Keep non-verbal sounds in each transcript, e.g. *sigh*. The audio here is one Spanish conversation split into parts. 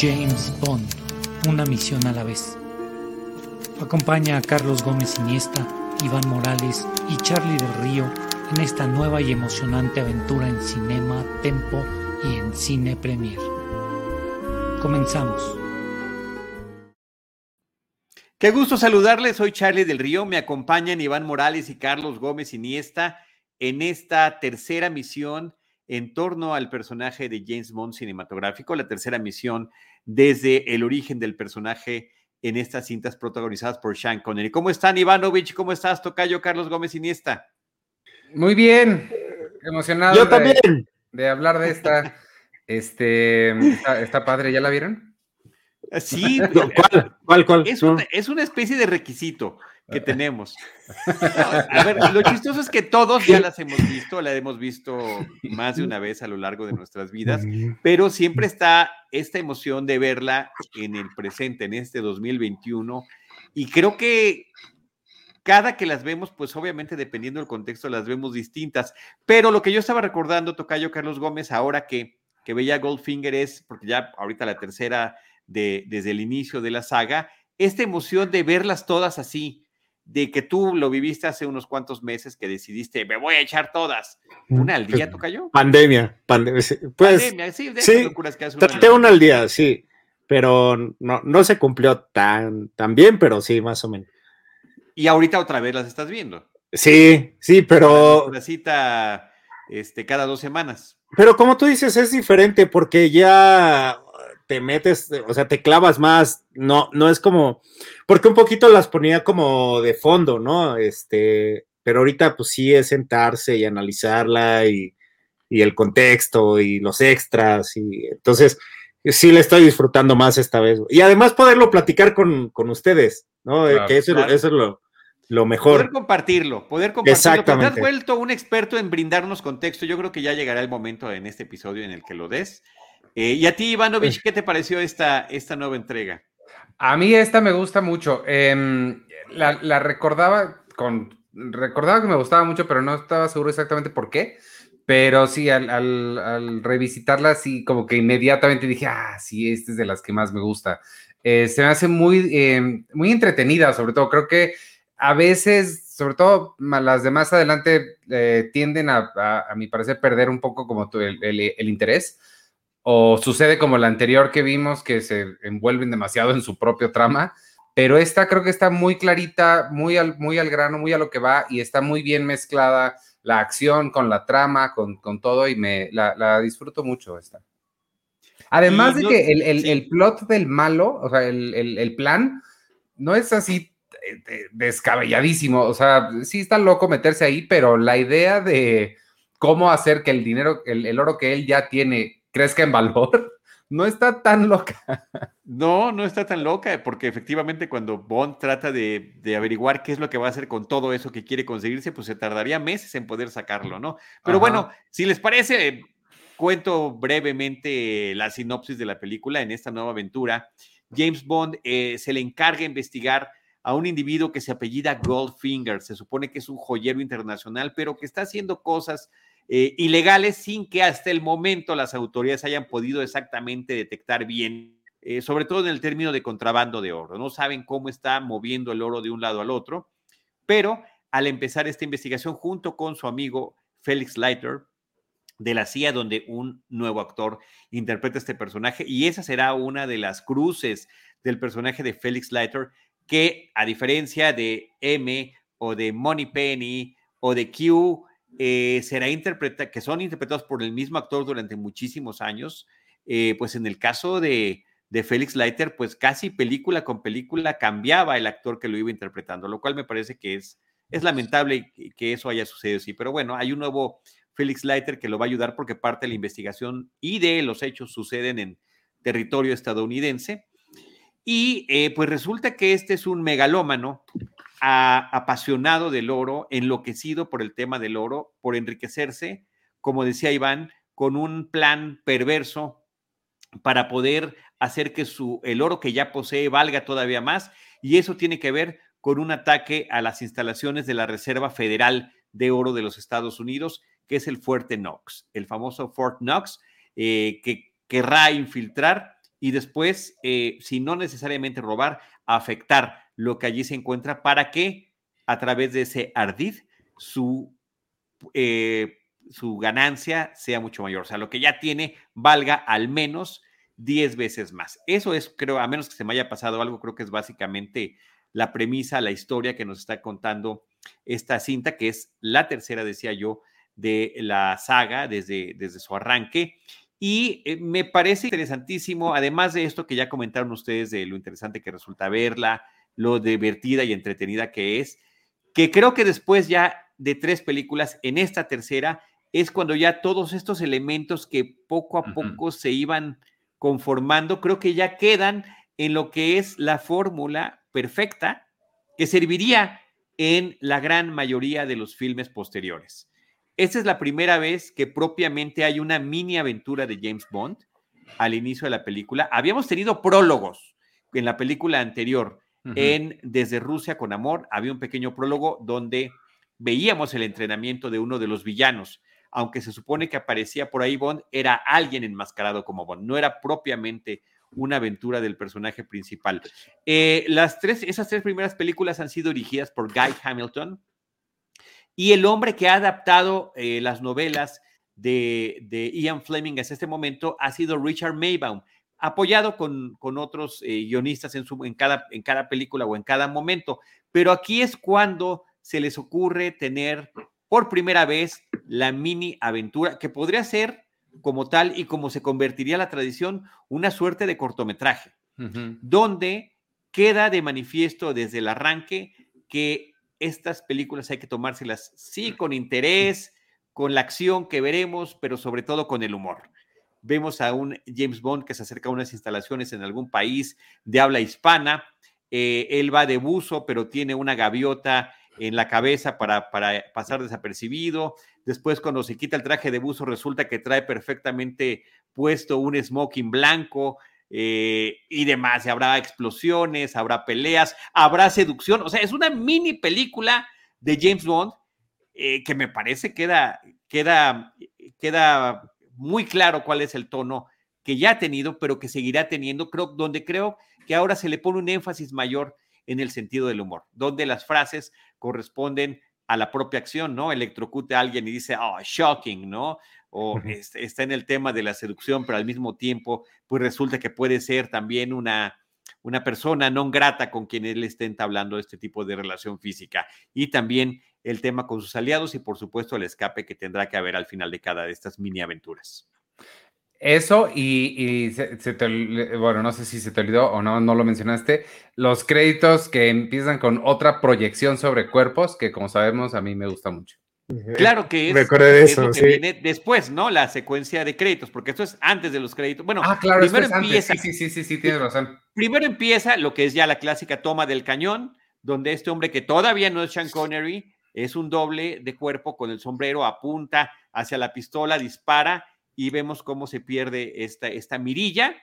James Bond, una misión a la vez. Acompaña a Carlos Gómez Iniesta, Iván Morales y Charlie del Río en esta nueva y emocionante aventura en Cinema, Tempo y en Cine Premier. Comenzamos. Qué gusto saludarles, soy Charlie del Río, me acompañan Iván Morales y Carlos Gómez Iniesta en esta tercera misión en torno al personaje de James Bond cinematográfico, la tercera misión desde el origen del personaje en estas cintas protagonizadas por Sean Connery. ¿Cómo están, Ivanovich? ¿Cómo estás, Tocayo Carlos Gómez Iniesta? Muy bien, emocionado. Yo también. De, hablar de esta, este, esta padre, ¿ya la vieron? Sí, *laughs* ¿cuál? ¿Cuál? cuál? Es, una, es, una, especie de requisito que tenemos. *laughs* a ver, lo chistoso es que todos ya *laughs* las hemos visto, la hemos visto más de una vez a lo largo de nuestras vidas, pero siempre está esta emoción de verla en el presente, en este 2021, y creo que cada que las vemos, pues obviamente dependiendo del contexto, las vemos distintas, pero lo que yo estaba recordando, Tocayo Carlos Gómez, ahora que, que veía Goldfinger es, porque ya ahorita la tercera desde el inicio de la saga, esta emoción de verlas todas así, de que tú lo viviste hace unos cuantos meses que decidiste, me voy a echar todas. ¿Una al día, cayó? Pandemia, pandemia. Pues, pandemia, sí, de sí locuras que traté una al día, sí, pero no, no se cumplió tan, tan bien, pero sí, más o menos. Y ahorita otra vez las estás viendo. Sí, sí, pero... La cita este, cada dos semanas. Pero como tú dices, es diferente porque ya te metes, o sea, te clavas más, no, no es como, porque un poquito las ponía como de fondo, ¿no? Este, pero ahorita pues sí es sentarse y analizarla y, el contexto y los extras y entonces sí le estoy disfrutando más esta vez. Y además poderlo platicar con, ustedes, ¿no? que eso, es lo, lo mejor. Poder compartirlo, poder compartirlo. Exactamente. te has vuelto un experto en brindarnos contexto. Yo creo que ya llegará el momento en este episodio en el que lo des. Eh, y a ti, Ivanovich, ¿qué te pareció esta, esta nueva entrega? A mí esta me gusta mucho. Em, la, recordaba con. Recordaba que me gustaba mucho, pero no estaba seguro exactamente por qué. Pero sí, al, revisitarla, sí, como que inmediatamente dije, ah, sí, esta es de las que más me gusta. Eh, se me hace muy, em, muy entretenida, sobre todo. Creo que a veces, sobre todo las de más adelante, eh, tienden a, a, mi parecer, perder un poco como el, el interés o sucede como la anterior que vimos, que se envuelven demasiado en su propio trama, pero esta creo que está muy clarita, muy al, muy al grano, muy a lo que va y está muy bien mezclada la acción con la trama, con, todo y me la, disfruto mucho esta. Además de que el, plot del malo, o sea, el, plan, no es así eh, descabelladísimo, o sea, sí está loco meterse ahí, pero la idea de cómo hacer que el dinero, el oro que él ya tiene, crezca en valor, *laughs* no está tan loca. No, no está tan loca, porque efectivamente cuando Bond trata de, averiguar qué es lo que va a hacer con todo eso que quiere conseguirse, pues se tardaría meses en poder sacarlo, ¿no? Pero bueno, si les parece, cuento brevemente la sinopsis de la película en esta nueva aventura. James Bond eh, se le encarga investigar a un individuo que se apellida Goldfinger. Se supone que es un joyero internacional, pero que está haciendo cosas eh, ilegales sin que hasta el momento las autoridades hayan podido exactamente detectar bien, eh, sobre todo en el término de contrabando de oro. No saben cómo está moviendo el oro de un lado al otro, pero al empezar esta investigación junto con su amigo Felix Leiter de la CIA, donde un nuevo actor interpreta este personaje, y esa será una de las cruces del personaje de Felix Leiter, que a diferencia de M o de Money Penny o de Q, eh, será interpreta que son interpretados por el mismo actor durante muchísimos años, eh, pues en el caso de, de Félix Leiter, pues casi película con película cambiaba el actor que lo iba interpretando, lo cual me parece que es, es lamentable que eso haya sucedido así, pero bueno, hay un nuevo Félix Leiter que lo va a ayudar porque parte de la investigación y de los hechos suceden en territorio estadounidense. Y eh, pues resulta que este es un megalómano apasionado del oro, enloquecido por el tema del oro, por enriquecerse, como decía Iván, con un plan perverso para poder hacer que su, el oro que ya posee valga todavía más. Y eso tiene que ver con un ataque a las instalaciones de la Reserva Federal de Oro de los Estados Unidos, que es el Fuerte Knox, el famoso Fort Knox, eh, que querrá infiltrar y después, eh, si no necesariamente robar, afectar lo que allí se encuentra para que a través de ese ardid su, eh, su ganancia sea mucho mayor. O sea, lo que ya tiene valga al menos 10 veces más. Eso es, creo, a menos que se me haya pasado algo, creo que es básicamente la premisa, la historia que nos está contando esta cinta, que es la tercera, decía yo, de la saga desde, desde su arranque. Y eh, me parece interesantísimo, además de esto que ya comentaron ustedes de lo interesante que resulta verla, lo divertida y entretenida que es, que creo que después ya de tres películas, en esta tercera, es cuando ya todos estos elementos que poco a poco se iban conformando, creo que ya quedan en lo que es la fórmula perfecta que serviría en la gran mayoría de los filmes posteriores. Esta es la primera vez que propiamente hay una mini aventura de James Bond al inicio de la película. Habíamos tenido prólogos en la película anterior, en Desde Rusia con Amor, había un pequeño prólogo donde veíamos el entrenamiento de uno de los villanos. Aunque se supone que aparecía por ahí Bond, era alguien enmascarado como Bond, no era propiamente una aventura del personaje principal. Eh, las tres, esas tres primeras películas han sido dirigidas por Guy Hamilton, y el hombre que ha adaptado eh, las novelas de, Ian Fleming hasta este momento ha sido Richard Maybaum, apoyado con, con otros eh, guionistas en, su, en, cada, en cada película o en cada momento. Pero aquí es cuando se les ocurre tener por primera vez la mini aventura, que podría ser como tal y como se convertiría la tradición, una suerte de cortometraje, donde queda de manifiesto desde el arranque que estas películas hay que tomárselas, sí, con interés, con la acción que veremos, pero sobre todo con el humor. Vemos a un James Bond que se acerca a unas instalaciones en algún país de habla hispana. Eh, él va de buzo, pero tiene una gaviota en la cabeza para, para pasar desapercibido. Después, cuando se quita el traje de buzo, resulta que trae perfectamente puesto un smoking blanco eh, y demás. habrá explosiones, habrá peleas, habrá seducción. O sea, es una mini película de James Bond eh, que me parece queda, queda, queda muy claro cuál es el tono que ya ha tenido, pero que seguirá teniendo, creo, donde creo que ahora se le pone un énfasis mayor en el sentido del humor, donde las frases corresponden a la propia acción, ¿no? Electrocute a alguien y dice, oh, shocking, ¿no? o está en el tema de la seducción, pero al mismo tiempo, pues resulta que puede ser también una, una persona no grata con quien él esté entablando este tipo de relación física. Y también el tema con sus aliados y por supuesto el escape que tendrá que haber al final de cada de estas mini aventuras. Eso y, se, te, bueno, no sé si se te olvidó o no, no lo mencionaste, los créditos que empiezan con otra proyección sobre cuerpos, que como sabemos a mí me gusta mucho. Claro que es, de eso, lo que viene después, ¿no? La secuencia de créditos, porque esto es antes de los créditos. Bueno, ah, claro, primero empieza. Sí, sí, sí, sí, tienes razón. Primero empieza lo que es ya la clásica toma del cañón, donde este hombre que todavía no es Sean Connery, es un doble de cuerpo con el sombrero, apunta hacia la pistola, dispara y vemos cómo se pierde esta, esta mirilla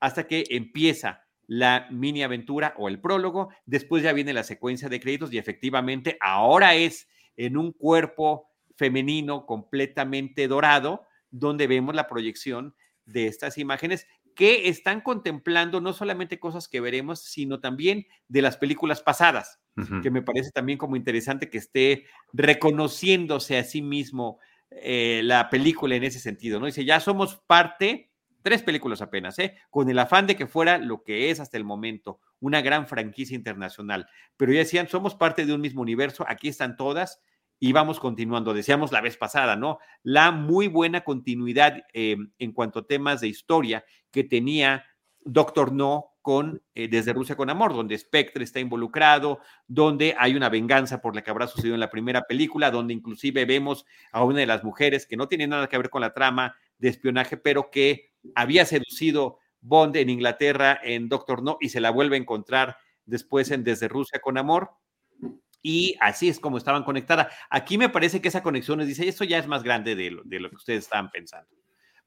hasta que empieza la mini aventura o el prólogo. Después ya viene la secuencia de créditos y efectivamente ahora es en un cuerpo femenino completamente dorado, donde vemos la proyección de estas imágenes que están contemplando no solamente cosas que veremos, sino también de las películas pasadas, que me parece también como interesante que esté reconociéndose a sí mismo eh, la película en ese sentido, ¿no? Dice, ya somos parte, tres películas apenas, ¿eh? Con el afán de que fuera lo que es hasta el momento, una gran franquicia internacional, pero ya decían, somos parte de un mismo universo, aquí están todas, y vamos continuando. Decíamos la vez pasada, ¿no? La muy buena continuidad eh, en cuanto a temas de historia que tenía Doctor No con eh, Desde Rusia con Amor, donde Spectre está involucrado, donde hay una venganza por la que habrá sucedido en la primera película, donde inclusive vemos a una de las mujeres que no tiene nada que ver con la trama de espionaje, pero que había seducido Bond en Inglaterra en Doctor No y se la vuelve a encontrar después en Desde Rusia con Amor. Y así es como estaban conectadas. Aquí me parece que esa conexión les dice, esto ya es más grande de lo, de lo que ustedes estaban pensando.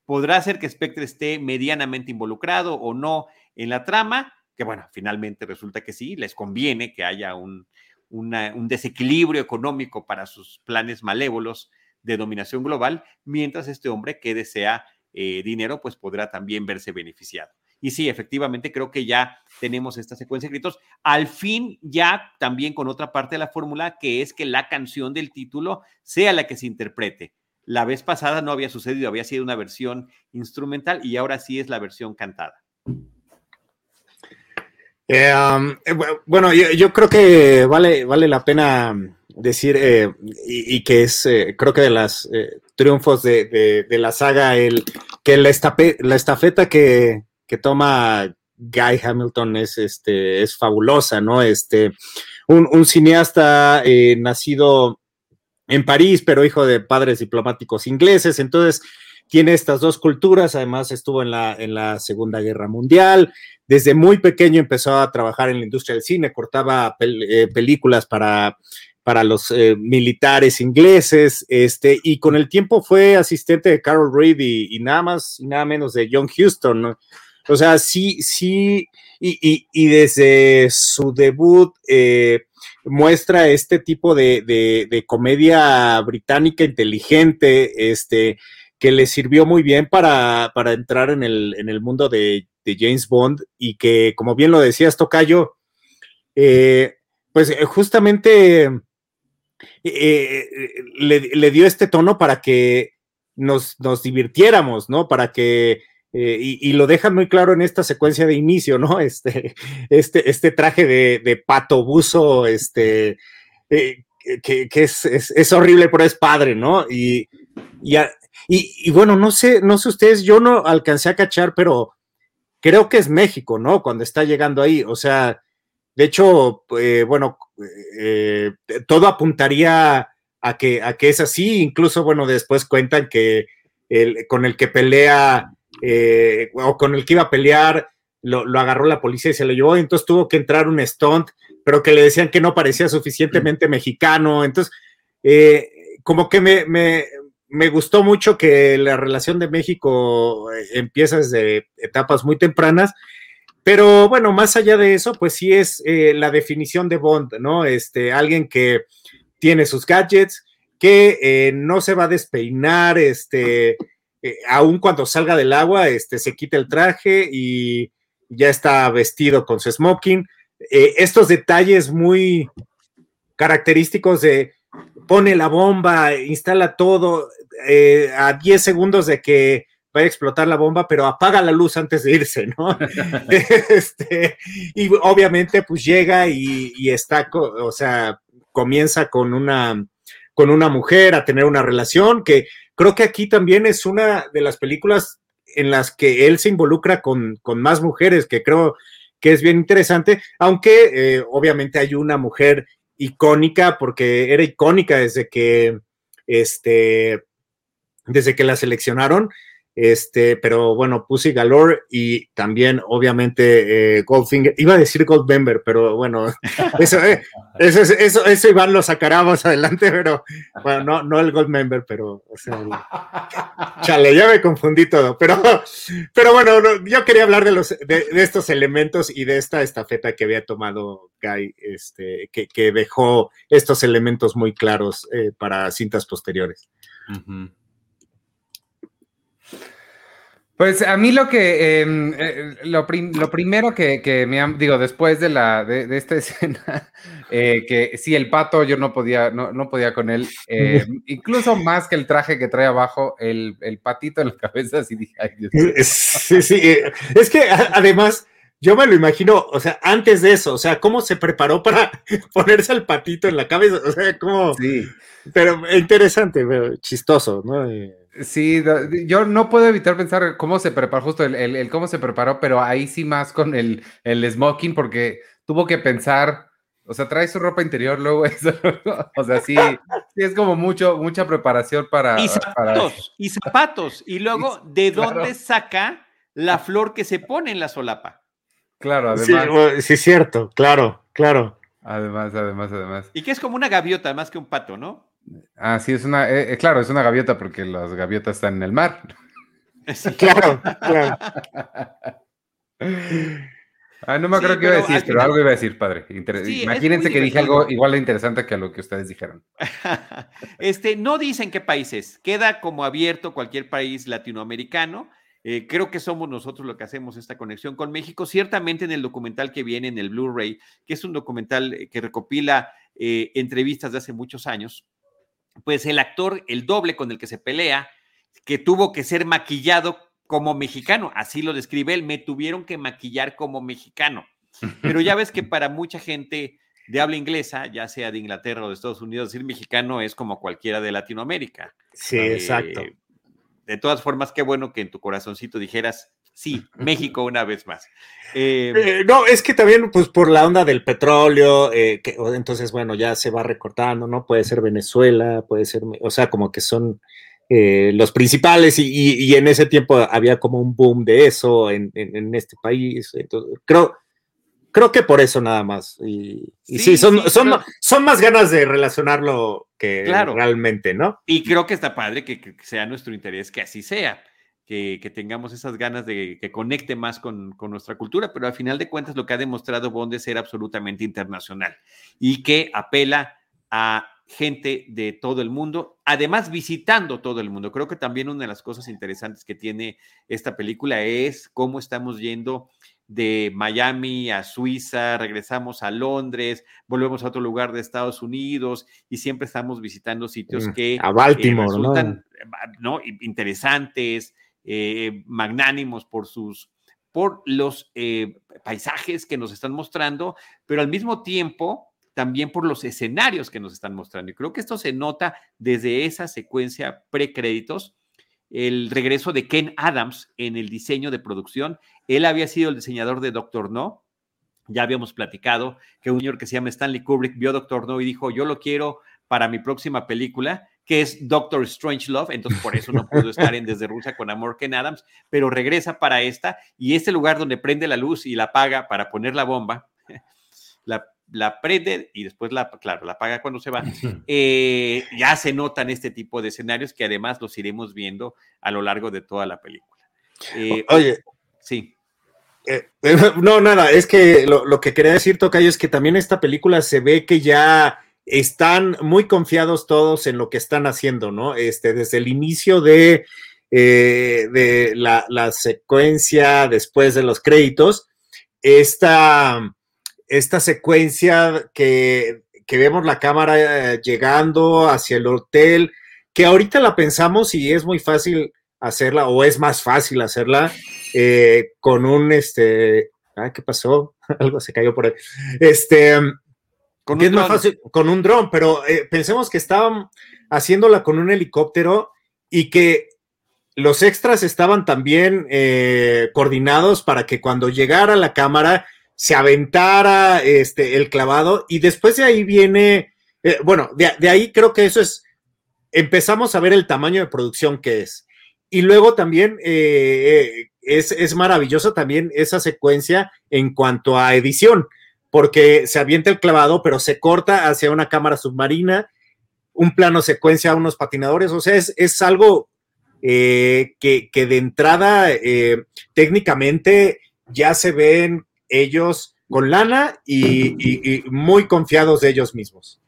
Podrá ser que Spectre esté medianamente involucrado o no en la trama, que bueno, finalmente resulta que sí, les conviene que haya un, un desequilibrio económico para sus planes malévolos de dominación global, mientras este hombre que desea eh, dinero, pues podrá también verse beneficiado. Y sí, efectivamente, creo que ya tenemos esta secuencia de gritos. Al fin, ya también con otra parte de la fórmula, que es que la canción del título sea la que se interprete. La vez pasada no había sucedido, había sido una versión instrumental y ahora sí es la versión cantada. Eh, um, eh, bueno, yo, creo que vale, vale la pena decir, eh, y, que es, creo que de los triunfos de, la saga, el que la, la estafeta que, toma Guy Hamilton es, este, es fabulosa, ¿no? Este, un, cineasta nacido en París, pero hijo de padres diplomáticos ingleses, entonces tiene estas dos culturas, además estuvo en la, en la Segunda Guerra Mundial, desde muy pequeño empezó a trabajar en la industria del cine, cortaba eh, películas para, para los eh, militares ingleses, este, y con el tiempo fue asistente de Carol Reed y, nada más y nada menos de John Huston, O sea, sí, sí, y, desde su debut eh, muestra este tipo de, de, comedia británica inteligente, este, que le sirvió muy bien para, para entrar en el, en el mundo de, James Bond y que, como bien lo decías, Tocayo, eh, pues eh, justamente eh, le, dio este tono para que nos, nos divirtiéramos, ¿no? Para que, y, lo dejan muy claro en esta secuencia de inicio, ¿no? *laughs* Este, este, este traje de, pato buzo, este, que, es, es, horrible, pero es padre, ¿no? Y, y, y, bueno, no sé, no sé ustedes, yo no alcancé a cachar, pero creo que es México, ¿no? Cuando está llegando ahí, o sea, de hecho, eh, bueno, eh, todo apuntaría a que, a que es así, incluso, bueno, después cuentan que el, con el que pelea eh, o con el que iba a pelear, lo, agarró la policía y se lo llevó, entonces tuvo que entrar un stunt, pero que le decían que no parecía suficientemente mexicano, entonces, como que me, me gustó mucho que la relación de México eh, empieza desde etapas muy tempranas, pero bueno, más allá de eso, pues sí es eh, la definición de Bond, ¿no? Este, alguien que tiene sus gadgets, que eh, no se va a despeinar, este, aun cuando salga del agua, este, se quita el traje y ya está vestido con su smoking. estos detalles muy característicos de pone la bomba, instala todo, eh, a 10 segundos de que vaya a explotar la bomba, pero apaga la luz antes de irse, ¿no? *laughs* este, y obviamente pues llega y, está, o sea, comienza con una, con una mujer a tener una relación, que creo que aquí también es una de las películas en las que él se involucra con, más mujeres, que creo que es bien interesante, aunque eh, obviamente hay una mujer icónica, porque era icónica desde que este, desde que la seleccionaron. Este, pero bueno, Pussy Galore y también, obviamente, eh, Goldfinger. Iba a decir Goldmember, pero bueno, *laughs* eso, eh, eso, eso, eso, Iván lo sacará más adelante, pero bueno, no, no el Goldmember, pero, o sea, *laughs* chale, ya me confundí todo. Pero, pero bueno, yo quería hablar de, los, de, estos elementos y de esta estafeta que había tomado Guy, este, que, que dejó estos elementos muy claros eh, para cintas posteriores. Pues a mí lo que, em, eh, lo, primero que, me han, digo, después de, la, de, esta *laughs* escena, eh, que sí, el pato yo no podía, no, no podía con él, em, *laughs* incluso más que el traje que trae abajo, el, patito en la cabeza, así dije, ay Dios Sí, sí, eh, es que además yo me lo imagino, o sea, antes de eso, o sea, cómo se preparó para *laughs* ponerse el patito en la cabeza, o sea, cómo... Sí. Pero interesante, pero chistoso, ¿no? Sí, yo no puedo evitar pensar cómo se preparó, justo el, cómo se preparó, pero ahí sí más con el, el smoking, porque tuvo que pensar, o sea, trae su ropa interior, luego *laughs* eso, o sea, sí, sí es como mucho, mucha preparación para... Y zapatos, y zapatos, y luego, *laughs* ¿de dónde saca la flor que se pone en la solapa. Claro, además. Sí, cierto, claro, claro. Además, además, además. Y que es como una gaviota más que un pato, ¿no? Ah, sí, es una, eh, eh, claro, es una gaviota porque las gaviotas están en el mar. *laughs* Claro, claro. *laughs* Ah, no me acuerdo qué iba a decir, pero algo iba a decir, padre. Imagínense que dije algo igual de interesante que a lo que ustedes dijeron. *laughs* este, no dicen qué países, queda como abierto cualquier país latinoamericano. Eh, creo que somos nosotros lo que hacemos esta conexión con México. Ciertamente en el documental que viene en el Blu-ray, que es un documental que recopila eh, entrevistas de hace muchos años, pues el actor, el doble con el que se pelea, que tuvo que ser maquillado como mexicano, así lo describe él, me tuvieron que maquillar como mexicano. Pero ya ves que *laughs* para mucha gente de habla inglesa, ya sea de Inglaterra o de Estados Unidos, decir mexicano es como cualquiera de Latinoamérica. Sí, exacto. De todas formas, qué bueno que en tu corazoncito dijeras, sí, *laughs* México una vez más. Em, eh, no, es que también, pues por la onda del petróleo, eh, que, entonces, bueno, ya se va recortando, ¿no? Puede ser Venezuela, puede ser, o sea, como que son eh, los principales y, en ese tiempo había como un boom de eso en, este país. Entonces, creo, creo que por eso nada más. Y, sí, son, son, son más ganas de relacionarlo que realmente, ¿no? Y creo que está padre que, sea nuestro interés que así sea. Que, tengamos esas ganas de que conecte más con, con, nuestra cultura, pero al final de cuentas lo que ha demostrado Bond es ser absolutamente internacional y que apela a gente de todo el mundo, además visitando todo el mundo. Creo que también una de las cosas interesantes que tiene esta película es cómo estamos yendo de Miami a Suiza, regresamos a Londres, volvemos a otro lugar de Estados Unidos y siempre estamos visitando sitios mm, que a Baltimore, eh, resultan ¿no? interesantes, eh, magnánimos por sus por los eh, paisajes que nos están mostrando, pero al mismo tiempo también por los escenarios que nos están mostrando. Y creo que esto se nota desde esa secuencia precréditos, el regreso de Ken Adams en el diseño de producción. Él había sido el diseñador de Doctor No. Ya habíamos platicado que un señor que se llama Stanley Kubrick vio Doctor No y dijo, yo lo quiero para mi próxima película, que es Doctor Strange Love, entonces por eso no pudo estar en Desde Rusia con Amor Ken Adams, pero regresa para esta y este lugar donde prende la luz y la apaga para poner la bomba, *laughs* la la prende y después la, claro, la paga cuando se va. Eh, ya se notan este tipo de escenarios que además los iremos viendo a lo largo de toda la película. Eh, oye, sí. Eh, *laughs* no, nada, es que lo, que quería decir, Tocayo, es que también esta película se ve que ya están muy confiados todos en lo que están haciendo, ¿no? Este, desde el inicio de, de la, la secuencia después de los créditos, esta esta secuencia que, vemos la cámara eh, llegando hacia el hotel, que ahorita la pensamos y es muy fácil hacerla, o es más fácil hacerla eh, con un, este, ¿qué pasó? *laughs* Algo se cayó por ahí. Este, con es más fácil con un dron, pero eh, pensemos que estaban haciéndola con un helicóptero y que los extras estaban también coordinados para que cuando llegara la cámara se aventara este, el clavado y después de ahí viene, eh, bueno, de, ahí creo que eso es, empezamos a ver el tamaño de producción que es. Y luego también eh, es, es maravillosa también esa secuencia en cuanto a edición, porque se avienta el clavado, pero se corta hacia una cámara submarina, un plano secuencia a unos patinadores, o sea, es, es algo eh, que, que, de entrada técnicamente ya se ven ellos con lana y, muy confiados de ellos mismos.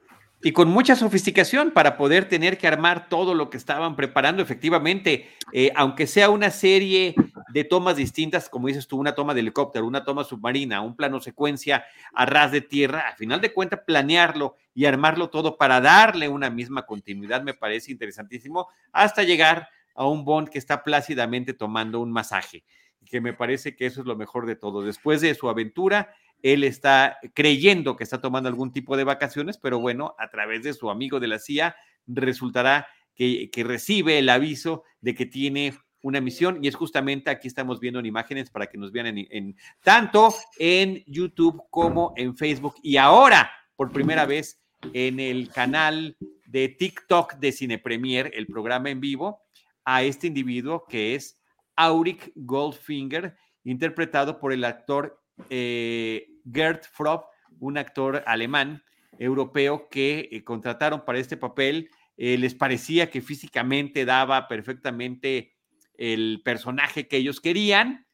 Y con mucha sofisticación para poder tener que armar todo lo que estaban preparando, efectivamente, eh, aunque sea una serie de tomas distintas, como dices tú, una toma de helicóptero, una toma submarina, un plano secuencia a ras de tierra, a final de cuentas planearlo y armarlo todo para darle una misma continuidad me parece interesantísimo, hasta llegar a un Bond que está plácidamente tomando un masaje que me parece que eso es lo mejor de todo. Después de su aventura, él está creyendo que está tomando algún tipo de vacaciones, pero bueno, a través de su amigo de la CIA resultará que, recibe el aviso de que tiene una misión. Y es justamente aquí estamos viendo en imágenes para que nos vean en, tanto en YouTube como en Facebook. Y ahora por primera vez en el canal de TikTok de Cine Premier, el programa en vivo, a este individuo que es Auric Goldfinger, interpretado por el actor eh, Gerd Fropp, un actor alemán europeo que eh, contrataron para este papel. Eh, les parecía que físicamente daba perfectamente el personaje que ellos querían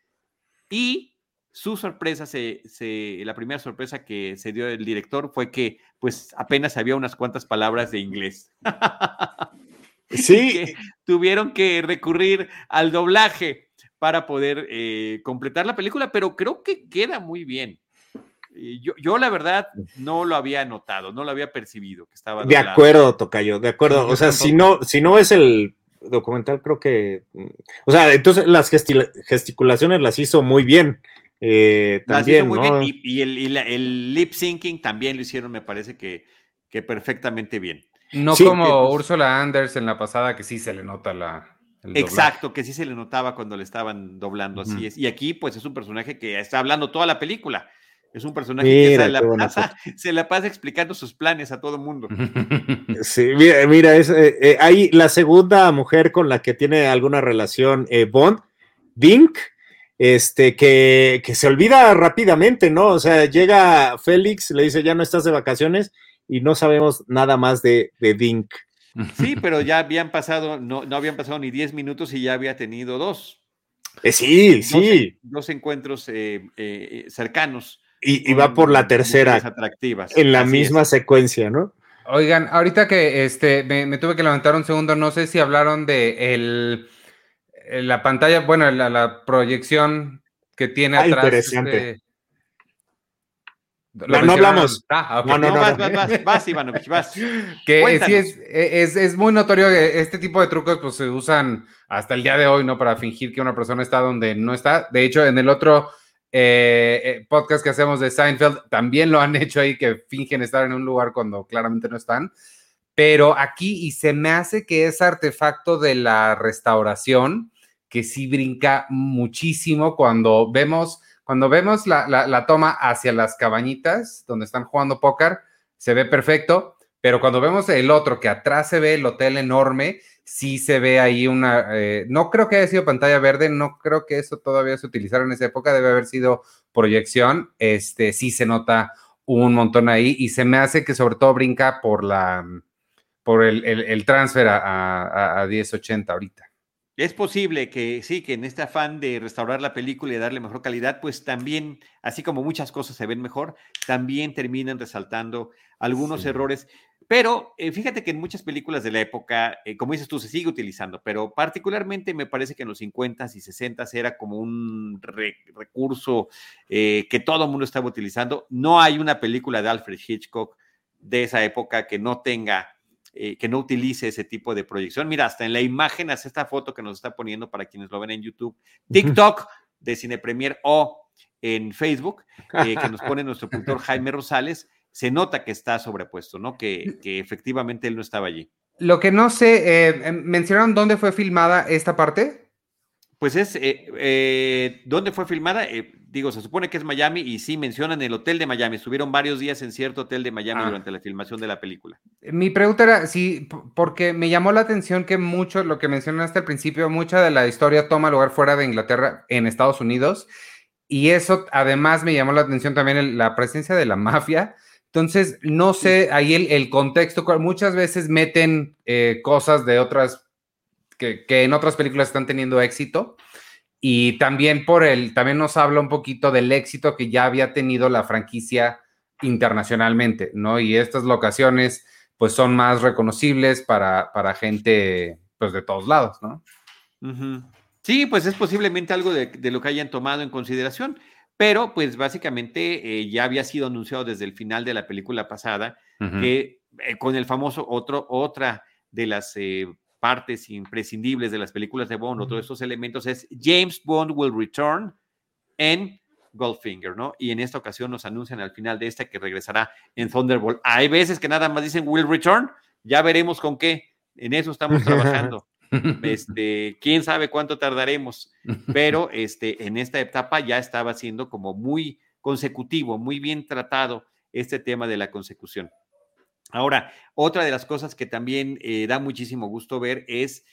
y su sorpresa, se, la primera sorpresa que se dio el director fue que pues apenas había unas cuantas palabras de inglés. *laughs* Sí. tuvieron que recurrir al doblaje para poder eh, completar la película, pero creo que queda muy bien. Yo, yo, la verdad no lo había notado, no lo había percibido que estaba. De acuerdo, Tocayo, de acuerdo. O sea, si no, si no es el documental, creo que. Mm, o sea, entonces las gesticulaciones las hizo muy bien. Eh, también, muy bien. Y, el, el, lip syncing también lo hicieron, me parece que, que perfectamente bien. No como Úrsula Anders en la pasada, que sí se le nota la. Exacto, que sí se le notaba cuando le estaban doblando, así es. Y aquí, pues, es un personaje que está hablando toda la película. Es un personaje que se la, pasa, *laughs* se la, pasa, explicando sus planes a todo el mundo. *laughs* Sí, mira, mira es, eh, eh, hay la segunda mujer con la que tiene alguna relación eh, Bond, Dink, este, que, que, se olvida rápidamente, ¿no? O sea, llega Félix, le dice, ya no estás de vacaciones, y no sabemos nada más de, de Dink. Sí, pero ya habían pasado, no, no habían pasado ni 10 minutos y ya había tenido dos. sí, sí. Dos encuentros cercanos. Y, va por la tercera. Atractivas. En la misma secuencia, ¿no? Oigan, ahorita que este, me, tuve que levantar un segundo, no sé si hablaron de el, la pantalla, bueno, la, proyección que tiene ah, atrás. Interesante. Este, no, hablamos. Ah, no, no, no, vas, vas, vas, vas, Ivanovich, vas. *laughs* Que sí es, es, es, muy notorio que este tipo de trucos pues, se usan hasta el día de hoy, ¿no? Para fingir que una persona está donde no está. De hecho, en el otro eh, eh, podcast que hacemos de Seinfeld también lo han *laughs* hecho ahí, que fingen estar en un lugar cuando claramente no están. Pero aquí, y se me hace que es artefacto de la restauración, que sí brinca muchísimo cuando vemos, cuando vemos la, la toma hacia las cabañitas donde están jugando póker, se ve perfecto, pero cuando vemos el otro, que atrás se ve el hotel enorme, sí se ve ahí una, eh, no creo que haya sido pantalla verde, no creo que eso todavía se utilizara en esa época, debe haber sido proyección, este, sí se nota un montón ahí y se me hace que sobre todo brinca por la, por el, el, transfer a, a, 1080 ahorita. Es posible que sí, que en este afán de restaurar la película y darle mejor calidad, pues también, así como muchas cosas se ven mejor, también terminan resaltando algunos errores. Pero eh, fíjate que en muchas películas de la época, eh, como dices tú, se sigue utilizando, pero particularmente me parece que en los 50s y 60s era como un recurso eh, que todo el mundo estaba utilizando. No hay una película de Alfred Hitchcock de esa época que no tenga, que no utilice ese tipo de proyección. Mira, hasta en la imagen, hasta esta foto que nos está poniendo para quienes lo ven en YouTube, TikTok de Cine Premier o en Facebook, que nos *laughs* pone nuestro productor Jaime Rosales se nota que está sobrepuesto, ¿no? Que, que efectivamente él no estaba allí. Lo que no sé, eh, em, ¿mencionaron dónde fue filmada esta parte? Pues es, eh, eh, ¿dónde fue filmada? digo, se supone que es Miami y sí mencionan el hotel de Miami. Estuvieron varios días en cierto hotel de Miami ah. durante la filmación de la película. Mi pregunta era, sí, porque me llamó la atención que mucho, lo que mencionaste al principio, mucha de la historia toma lugar fuera de Inglaterra, en Estados Unidos. Y eso además me llamó la atención también la presencia de la *laughs* mafia entonces, no sé, ahí el, contexto, muchas veces meten eh, cosas de otras, que, en otras películas están teniendo éxito. Y también por el, también nos habla un poquito del éxito que ya había tenido la franquicia internacionalmente, ¿no? Y estas locaciones, pues son más reconocibles para, para gente, pues de todos lados, ¿no? Sí, pues es posiblemente algo de, de, lo que hayan tomado en consideración. Pero, pues básicamente eh, ya había sido anunciado desde el final de la película pasada que eh, con el famoso otro, otra de las eh, partes imprescindibles de las películas de Bond, otro de estos elementos es James Bond will return en Goldfinger, ¿no? Y en esta ocasión nos anuncian al final de esta que regresará en Thunderbolt. Hay veces que nada más dicen will return, ya veremos con qué. En eso estamos trabajando. *laughs* Este, quién sabe cuánto tardaremos, *laughs* pero este, en esta etapa ya estaba siendo como muy consecutivo, muy bien tratado este tema de la consecución. Ahora, otra de las cosas que también eh, da muchísimo gusto ver es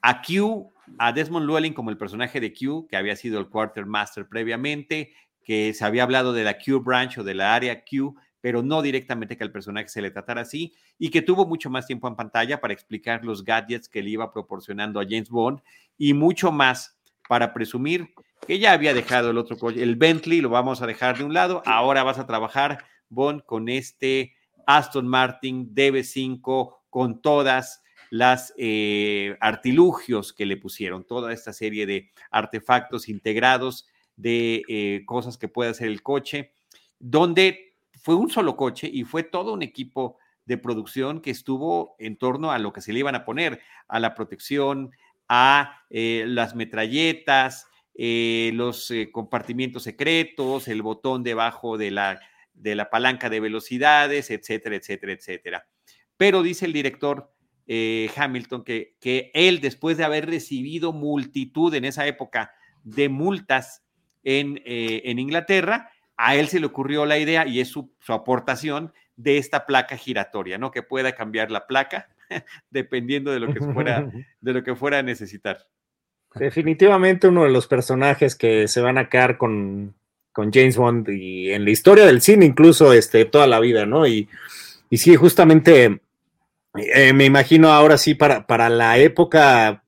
a Q, a Desmond Llewellyn como el personaje de Q, que había sido el quartermaster previamente, que se había hablado de la Q branch o de la área Q, pero no directamente que al personaje se le tratara así, y que tuvo mucho más tiempo en pantalla para explicar los gadgets que le iba proporcionando a James Bond y mucho más para presumir que ya había dejado el otro el Bentley lo vamos a dejar de un lado, ahora vas a trabajar Bond con este Aston Martin DB5 con todas las eh, artilugios que le pusieron, toda esta serie de artefactos integrados de eh, cosas que puede hacer el coche, donde fue un solo coche y fue todo un equipo de producción que estuvo en torno a lo que se le iban a poner, a la protección, a eh, las metralletas, los compartimientos secretos, el botón debajo de la, de la palanca de velocidades, etcétera, etcétera, etcétera. Pero dice el director Hamilton que, que él, después de haber recibido multitud en esa época de multas en, en Inglaterra, a él se le ocurrió la idea y es su, aportación de esta placa giratoria, ¿no? Que pueda cambiar la placa *laughs* dependiendo de lo que fuera, *laughs* de lo que fuera a necesitar. Definitivamente uno de los personajes que se van a quedar con, James Bond y en la historia del cine incluso este, toda la vida, ¿no? Y, y sí, justamente eh, me imagino ahora sí para, para la época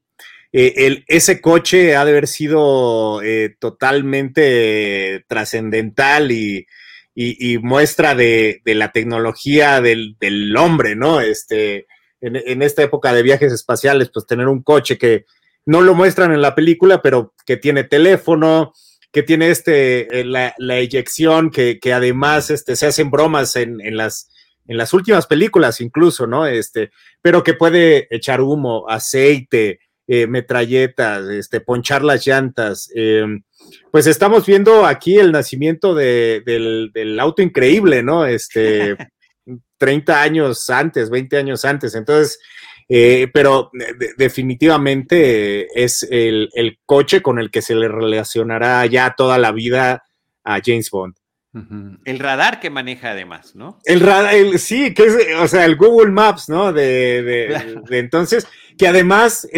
eh, ese coche ha de haber sido eh, totalmente trascendental y, muestra de, la tecnología del, hombre, ¿no? Este, en, esta época de viajes espaciales, pues tener un coche que no lo muestran en la película, pero que tiene teléfono, que tiene este, eh, la, eyección, que, además este, se hacen bromas en, las, en las últimas películas incluso, ¿no? Este, pero que puede echar humo, aceite, eh, metralletas, este, ponchar las llantas. Em, pues estamos viendo aquí el nacimiento del, auto increíble, ¿no? Este, *laughs* 30 años antes, 20 años antes. Entonces, eh, pero definitivamente es el, el, coche con el que se le relacionará ya toda la vida a James Bond. El radar que maneja además, ¿no? El radar, sí, que es, o sea, el Google Maps, ¿no? De, entonces, que además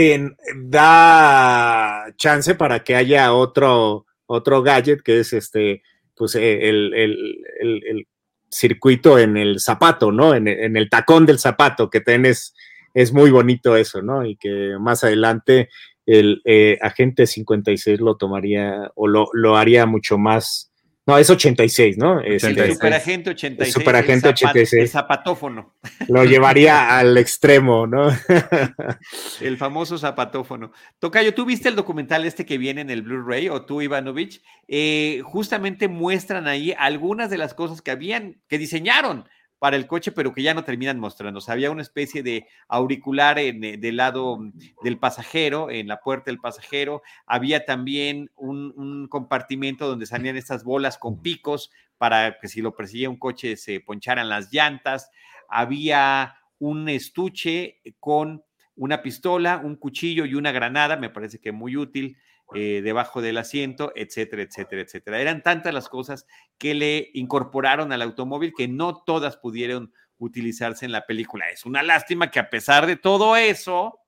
da chance para que haya otro, otro gadget que es este, pues eh, el, circuito en el zapato, ¿no? En, el tacón del zapato, que tenés, es muy bonito eso, ¿no? Y que más adelante el eh, agente 56 lo tomaría o lo, lo haría mucho más no, es 86, ¿no? Es El superagente 86. El superagente 86. El zapatófono. *laughs* Lo llevaría al extremo, ¿no? *laughs* el famoso zapatófono. Tocayo, ¿tú viste el documental este que viene en el Blu-ray o tú, Ivanovich? Eh, justamente muestran ahí algunas de las cosas que habían, que diseñaron para el coche, pero que ya no terminan mostrando. O sea, había una especie de auricular en, eh, del lado mm, del pasajero, en la puerta del pasajero. Había también un, un, compartimento donde salían estas bolas con picos para que si lo perseguía un coche se poncharan las llantas. Había un estuche con una pistola, un cuchillo y una granada, me parece que muy útil. Eh, debajo del asiento, etcétera, etcétera, etcétera. Eran tantas las cosas que le incorporaron al automóvil que no todas pudieron utilizarse en la película. Es una lástima que a pesar de todo eso,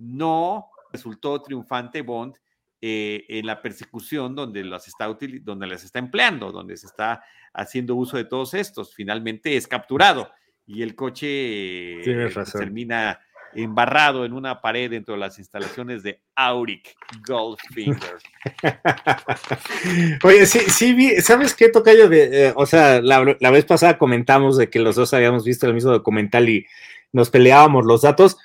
no resultó triunfante Bond eh, en la persecución donde las, está donde las está empleando, donde se está haciendo uso de todos estos. Finalmente es capturado y el coche eh, termina embarrado en una pared dentro de las instalaciones de Auric Goldfinger. *laughs* Oye, sí, sí, ¿sabes qué, Tocayo? De, eh, o sea, la, vez pasada comentamos de que los dos habíamos visto el mismo documental y nos peleábamos los datos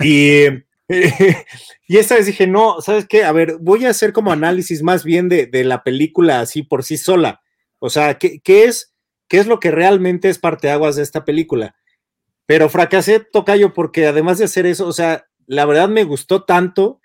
y... *laughs* y esta vez dije, no, ¿sabes qué? A ver, voy a hacer como análisis más bien de, la película así por sí sola. O sea, ¿qué, qué es, ¿qué es lo que realmente es parteaguas de esta película? Pero fracasé, Tocayo, porque además de hacer eso, o sea, la verdad me gustó tanto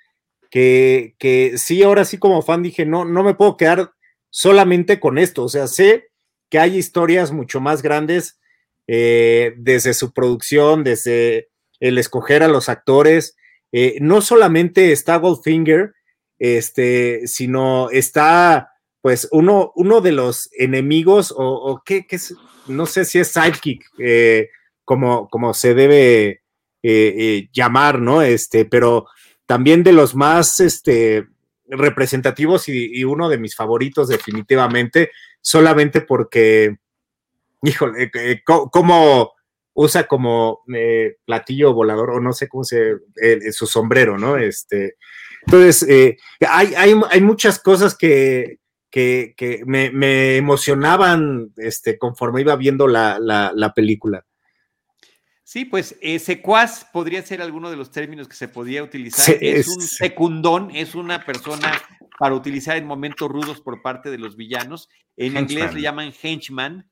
que, que sí, ahora sí como fan dije, no, no me puedo quedar solamente con esto. O sea, sé que hay historias mucho más grandes eh, desde su producción, desde el escoger a los actores. Eh, no solamente está Goldfinger, este, sino está, pues, uno, uno de los enemigos, o, qué, qué es, no sé si es sidekick, eh, como, como se debe eh, eh, llamar, ¿no? Este, pero también de los más este, representativos y, uno de mis favoritos definitivamente, solamente porque, híjole, eh, como usa como platillo volador o no sé cómo se, su sombrero, ¿no? Este, entonces, hay, hay, hay, muchas cosas que, que, que me, emocionaban este, conforme iba viendo la, la película. Sí, pues eh, secuaz podría ser alguno de los términos que se podía utilizar. es, un secundón, es una persona para utilizar en momentos rudos por parte de los villanos. En inglés le llaman henchman.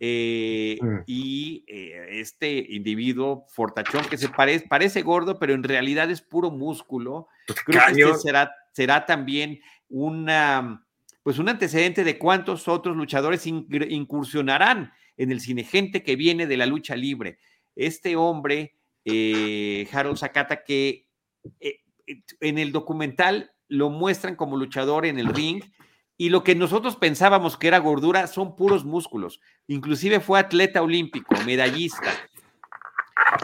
Eh, mm. Y eh, este individuo fortachón que se parece, parece gordo, pero en realidad es puro músculo. Creo que este será, será también una, pues un antecedente de cuántos otros luchadores incursionarán en el cine, gente que viene de la lucha libre este hombre, eh, Harold Sakata, que eh, en el documental lo muestran como luchador en el ring y lo que nosotros pensábamos que era gordura son puros músculos. Inclusive fue atleta olímpico, medallista.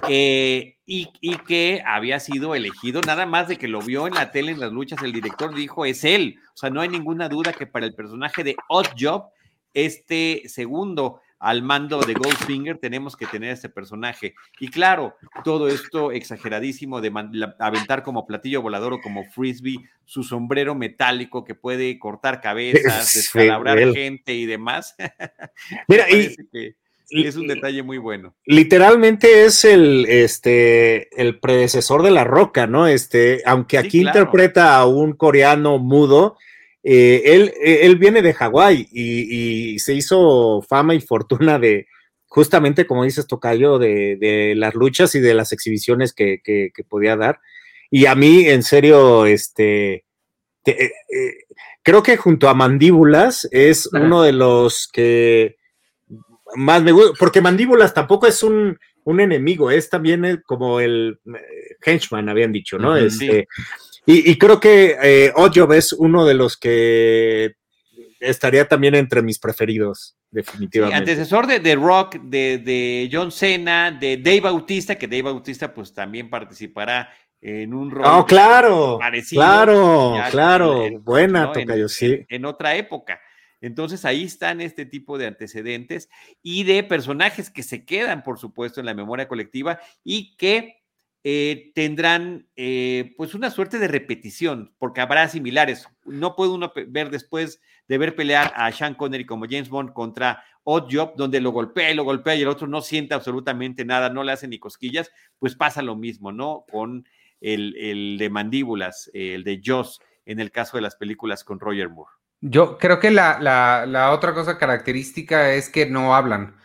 Eh, y, y, que había sido elegido, nada más de que lo vio en la tele en las luchas, el director dijo, es él. O sea, no hay ninguna duda que para el personaje de Odd Job, este segundo al mando de Goldfinger tenemos que tener este personaje. Y claro, todo esto exageradísimo de aventar como platillo volador o como frisbee su sombrero metálico que puede cortar cabezas, *laughs* descalabrar gente y demás. *laughs* Mira, y, es un detalle muy bueno. Literalmente es el, este, el predecesor de la roca, ¿no? Este, aunque aquí interpreta a un coreano mudo, eh, él, eh, él, viene de Hawái y, se hizo fama y fortuna de, justamente como dices, Tocayo, de, de las luchas y de las exhibiciones que, podía dar. Y a mí, en serio, este, eh, creo que junto a Mandíbulas es uno de los que más me gusta, porque Mandíbulas tampoco es un, enemigo, es también como el henchman, habían dicho, ¿no? este, y, creo que eh, es uno de los que estaría también entre mis preferidos, definitivamente. antecesor de, The Rock, de, John Cena, de Dave Bautista, que Dave Bautista pues también participará en un rol oh, claro, parecido. Claro, claro, buena, Tocayo, sí. En, otra época. Entonces ahí están este tipo de antecedentes y de personajes que se quedan, por supuesto, en la memoria colectiva y que eh, tendrán eh, pues una suerte de repetición, porque habrá similares. No puede uno ver después de ver pelear a Sean Connery como James Bond contra Odd Job, donde lo golpea y lo golpea y el otro no siente absolutamente nada, no le hace ni cosquillas, pues pasa lo mismo, ¿no? Con el, de mandíbulas, el de Joss, en el caso de las películas con Roger Moore. Yo creo que la, la otra cosa característica es que no hablan.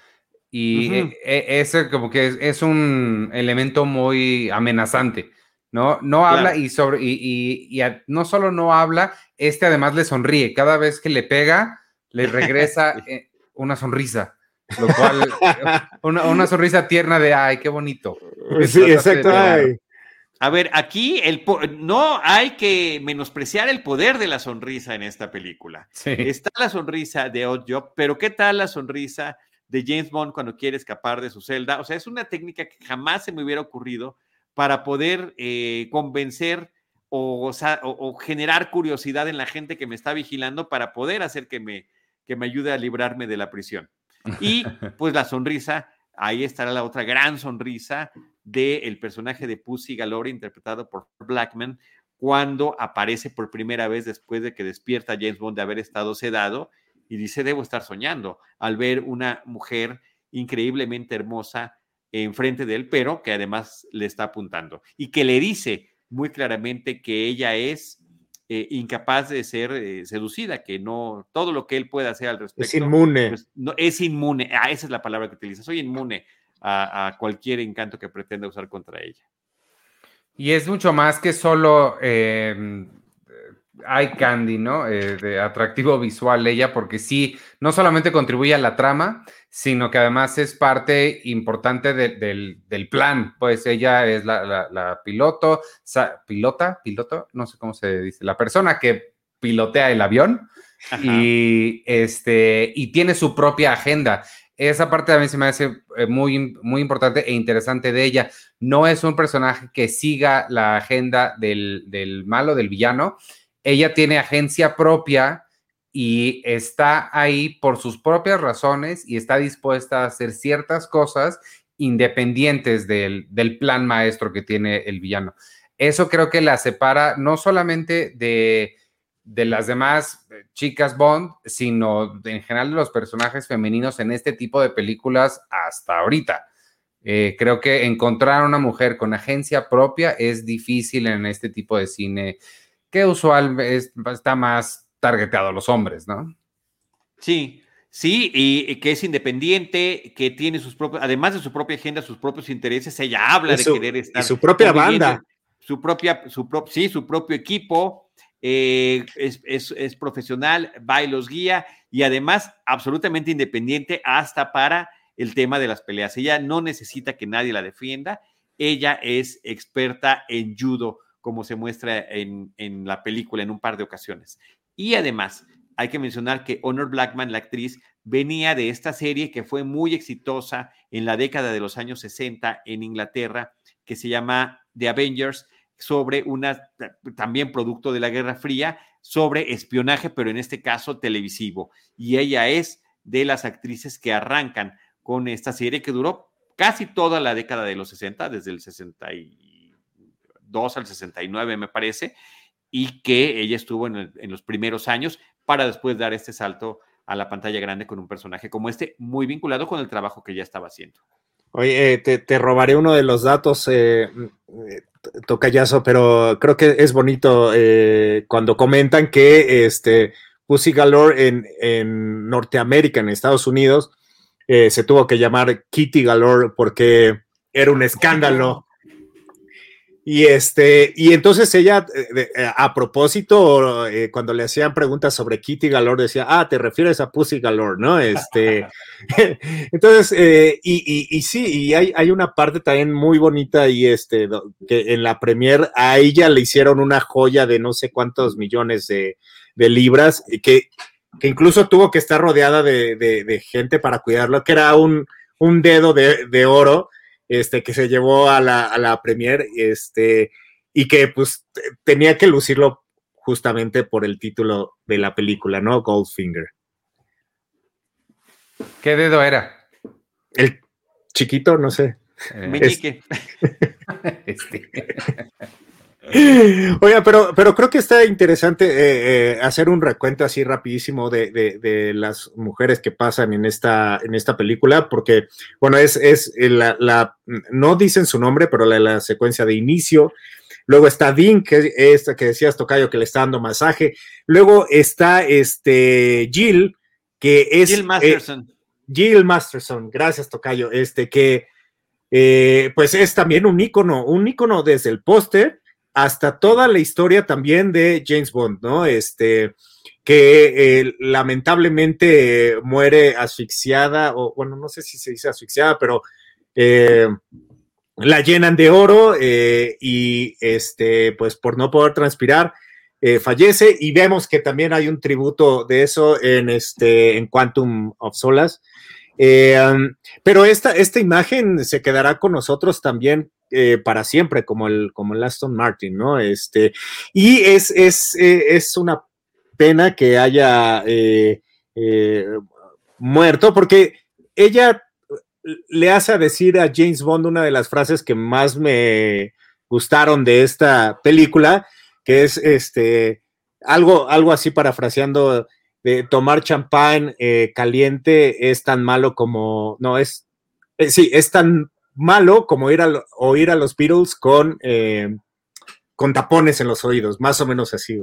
Y uh ese como que es, un elemento muy amenazante, ¿no? No habla y sobre, y, y, no solo no habla, este además le sonríe. Cada vez que le pega, le regresa *laughs* eh, una sonrisa. Lo cual, *laughs* una, sonrisa tierna de, ay, qué bonito. Sí, exacto. A ver, aquí el no hay que menospreciar el poder de la sonrisa en esta película. Está la sonrisa de Odd Job, pero ¿qué tal la sonrisa de James Bond cuando quiere escapar de su celda. O sea, es una técnica que jamás se me hubiera ocurrido para poder eh, convencer o, generar curiosidad en la gente que me está vigilando para poder hacer que me, que me ayude a librarme de la prisión. Y *laughs* pues la sonrisa, ahí estará la otra gran sonrisa del personaje de Pussy Galore, interpretado por Blackman, cuando aparece por primera vez después de que despierta James Bond de haber estado sedado y dice, debo estar soñando al ver una mujer increíblemente hermosa enfrente de él, pero que además le está apuntando y que le dice muy claramente que ella es eh, incapaz de ser eh, seducida, que no, todo lo que él pueda hacer al respecto. Es inmune. Pues, no, es inmune, ah, esa es la palabra que utiliza, soy inmune a, cualquier encanto que pretenda usar contra ella. Y es mucho más que solo eh, hay candy, ¿no? Eh, de atractivo visual ella, porque sí, no solamente contribuye a la trama, sino que además es parte importante del, plan. Pues ella es la, piloto, pilota, piloto, no sé cómo se dice, la persona que pilotea el avión y, este, y tiene su propia agenda. esa parte mí se me hace eh, muy, muy importante e interesante de ella. No es un personaje que siga la agenda del, del malo, del villano. Ella tiene agencia propia y está ahí por sus propias razones y está dispuesta a hacer ciertas cosas independientes del, del, plan maestro que tiene el villano. Eso creo que la separa no solamente de, de las demás chicas Bond, sino en general de los personajes femeninos en este tipo de películas hasta ahorita. Eh, creo que encontrar una mujer con agencia propia es difícil en este tipo de cine que usualmente está más targeteado a los hombres, ¿no? Sí, sí, y, que es independiente, que tiene sus propios, además de su propia agenda, sus propios intereses, ella habla de querer estar. Y su propia banda. Su propia, su sí, su propio equipo, eh, es, es, es, profesional, va y los guía, y además absolutamente independiente hasta para el tema de las peleas. Ella no necesita que nadie la defienda, ella es experta en judo, como se muestra en, la película en un par de ocasiones. Y además, hay que mencionar que Honor Blackman, la actriz, venía de esta serie que fue muy exitosa en la década de los años 60 en Inglaterra, que se llama The Avengers, sobre una, también producto de la Guerra Fría, sobre espionaje, pero en este caso televisivo. Y ella es de las actrices que arrancan con esta serie que duró casi toda la década de los 60, desde el 62 al 69 me parece, y que ella estuvo en, los primeros años para después dar este salto a la pantalla grande con un personaje como este, muy vinculado con el trabajo que ya estaba haciendo. Oye, eh, te, robaré uno de los datos, eh, eh, Tocayazo, pero creo que es bonito cuando comentan que este Pussy Galore en, en Norteamérica, en Estados Unidos, se tuvo que llamar Kitty Galore porque era un escándalo y este, y entonces ella, eh, eh, a propósito, eh, cuando le hacían preguntas sobre Kitty Galore, decía, ah, te refieres a Pussy Galore, ¿no? Este, *laughs* entonces, y, y, sí, y hay, hay, una parte también muy bonita y este, que en la premier a ella le hicieron una joya de no sé cuántos millones de, de libras, que, que, incluso tuvo que estar rodeada de, de, de gente para cuidarlo, que era un, un dedo de, oro este, que se llevó a la, a la premier, este, y que pues tenía que lucirlo justamente por el título de la película, ¿no? Goldfinger. ¿Qué dedo era? El chiquito, no sé. Eh, Meñique. *laughs* *laughs* este. Oiga, pero, pero creo que está interesante eh, eh, hacer un recuento así rapidísimo de, las mujeres que pasan en esta, en esta película, porque, bueno, es, es la, no dicen su nombre, pero la, secuencia de inicio. Luego está Dean, que es que decías, Tocayo, que le está dando masaje. Luego está este Jill, que es. Jill Masterson. Jill Masterson, gracias, Tocayo. Este que, pues es también un ícono, un ícono desde el póster hasta toda la historia también de James Bond, ¿no? Este, que eh, lamentablemente muere asfixiada, o bueno, no sé si se dice asfixiada, pero eh, la llenan de oro eh, y este, pues por no poder transpirar, fallece y vemos que también hay un tributo de eso en este, en Quantum of Solas. Pero esta, esta imagen se quedará con nosotros también eh, para siempre, como el, como el Aston Martin, ¿no? Este, y es, es, eh, es una pena que haya eh, muerto, porque ella le hace decir a James Bond una de las frases que más me gustaron de esta película, que es este algo, algo así parafraseando de tomar champán caliente es tan malo como, no, es, sí, es tan malo como ir a, oír a los Beatles con, eh, con tapones en los oídos, más o menos así.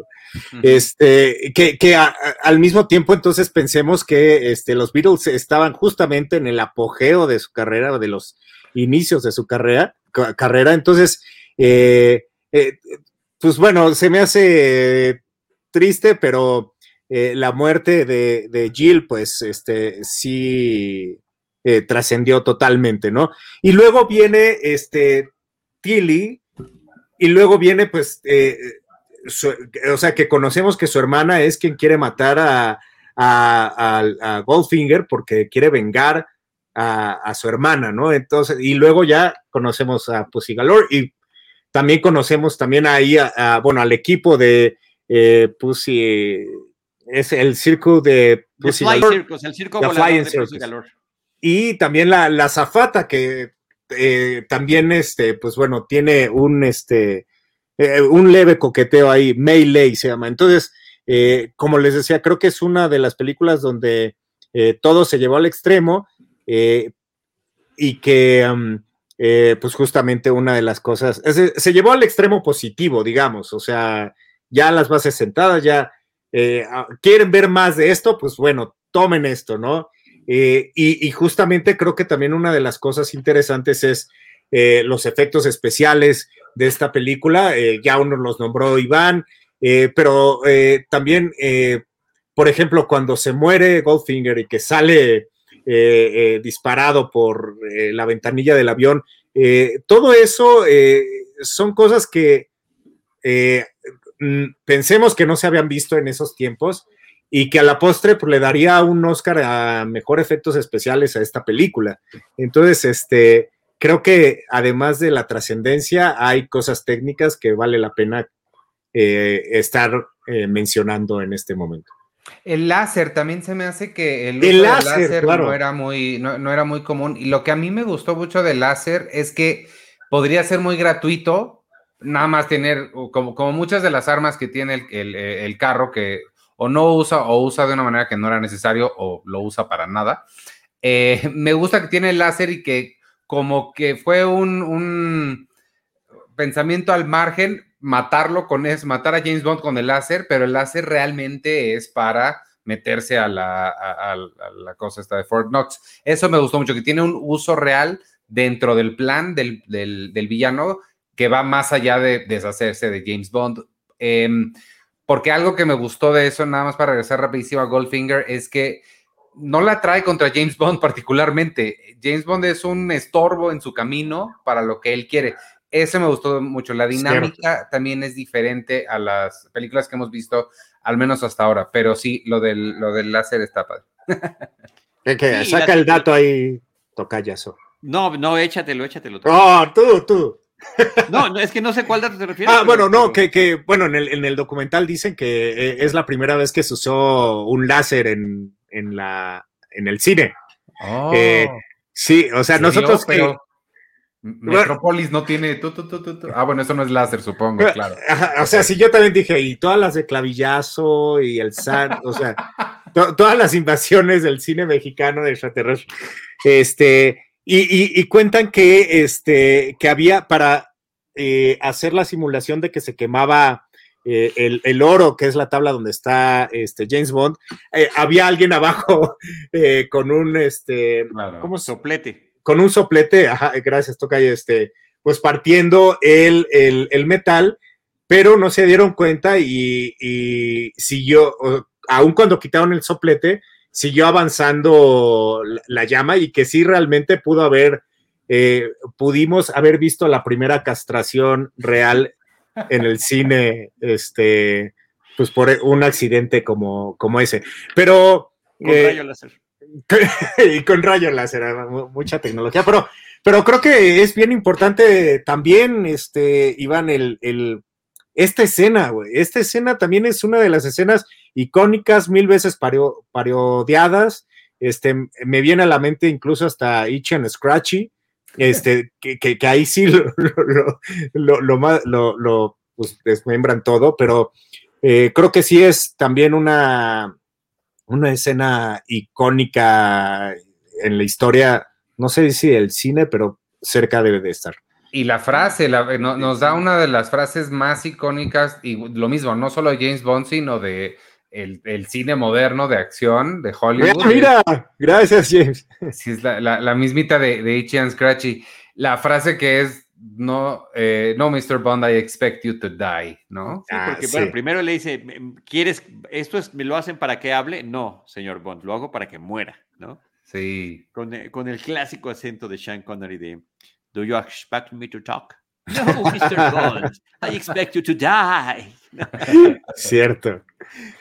Este, que, al mismo tiempo entonces pensemos que este, los Beatles estaban justamente en el apogeo de su carrera o de los inicios de su carrera, carrera. entonces, eh, eh, pues bueno, se me hace triste, pero la muerte de, de, Jill, pues este, sí, eh, trascendió totalmente, ¿no? Y luego viene este Tilly, y luego viene, pues, eh, o sea, que conocemos que su hermana es quien quiere matar a, a, Goldfinger porque quiere vengar a, su hermana, ¿no? Entonces, y luego ya conocemos a Pussy Galore y también conocemos también ahí, a, bueno, al equipo de eh, Pussy, es el circo de Pussy Galore. el circo de Pussy Galore. Y también la, la zafata que eh, también, este, pues bueno, tiene un, este, eh, un leve coqueteo ahí, Melee se llama. Entonces, como les decía, creo que es una de las películas donde todo se llevó al extremo eh, y que, eh, pues justamente una de las cosas, se llevó al extremo positivo, digamos, o sea, ya las bases sentadas, ya eh, ah, quieren ver más de esto, pues bueno, tomen esto, ¿no? Y, justamente creo que también una de las cosas interesantes es los efectos especiales de esta película, ya uno los nombró Iván, pero también, por ejemplo, cuando se muere Goldfinger y que sale eh, eh, disparado por eh, la ventanilla del avión. todo eso son cosas que mm, pensemos que no se habían visto en esos tiempos y que a la postre pues, le daría un Oscar a mejor efectos especiales a esta película. Entonces, este, creo que además de la trascendencia, hay cosas técnicas que vale la pena estar mencionando en este momento. El láser también se me hace que el, láser, no, era muy, no, era muy común. Y lo que a mí me gustó mucho del láser es que podría ser muy gratuito, nada más tener, como, como muchas de las armas que tiene el, carro, que o no usa o usa de una manera que no era necesario o lo usa para nada. Eh, *laughs* me gusta que tiene el láser y que como que fue un, pensamiento al margen, matarlo con es matar a James Bond con el láser, pero el láser realmente es para meterse a la, la cosa esta de Fort Knox. Eso me gustó mucho, que tiene un uso real dentro del plan del, villano que va más allá de deshacerse de James Bond. Em, porque algo que me gustó de eso, nada más para regresar rapidísimo a Goldfinger, es que no la trae contra James Bond *laughs* particularmente. James Bond es un estorbo en su camino para lo que él quiere. Ese me gustó mucho. La dinámica también es diferente a las películas que hemos visto, al menos hasta ahora. Pero sí, lo del, lo del láser está padre. *laughs* que saca el dato ahí, tocayazo. No, no, échatelo, échatelo. Oh, tú, tú. No, es que no sé cuál dato te refieres. Ah, bueno, no, que, que, bueno, en el, en el documental dicen que eh, es la primera vez que se usó un láser en, en la, en el cine. Oh. Eh, sí, o sea, nosotros que, Metropolis no tiene. ah, bueno, eso no es láser, supongo, claro. o sea, sí, yo también dije, y todas las de clavillazo y el SAT, o sea, todas las invasiones del cine mexicano de extraterrestre. Este, y, cuentan que, este, que había para eh, hacer la simulación de que se quemaba eh, el, oro, que es la tabla donde está este, James Bond, eh, había alguien abajo *laughs* con un, este, ¿cómo soplete? con un soplete, ajá, gracias, toca este, pues partiendo el, el, metal, pero no se dieron cuenta y, y siguió, aun cuando quitaron el soplete, siguió avanzando la, llama y que sí realmente pudo haber, eh, pudimos haber visto la primera castración real en el cine, este, pues por un accidente como, como ese. Pero... Con eh, rayo láser. *laughs* y con rayo láser, mucha tecnología, pero, pero creo que es bien importante también, este, Iván, el, el esta escena, güey. Esta escena también es una de las escenas icónicas, mil veces parodiadas. Este, me viene a la mente incluso hasta Itchy and Scratchy, este, *laughs* que, que, ahí sí lo, lo, lo, lo, lo pues, desmembran todo, pero eh, creo que sí es también una, una escena icónica en la historia, no sé si del cine, pero cerca debe de estar. Y la frase, nos da una de las frases más icónicas, y lo mismo, no solo de James Bond, sino de el, cine moderno de acción de Hollywood. Mira, gracias, James. Sí, es la, mismita de, de Itchy and Scratchy. La frase que es no, eh, no, Mr. Bond, I expect you to die, ¿no? Sí, ah, porque, bueno, primero le dice, ¿quieres, esto es, me lo hacen para que hable? No, señor Bond, lo hago para que muera, ¿no? Sí. Con, eh, con el clásico acento de Sean Connery de, ¿Do you expect me to talk? No, Mr. Bond, I expect you to die. Cierto.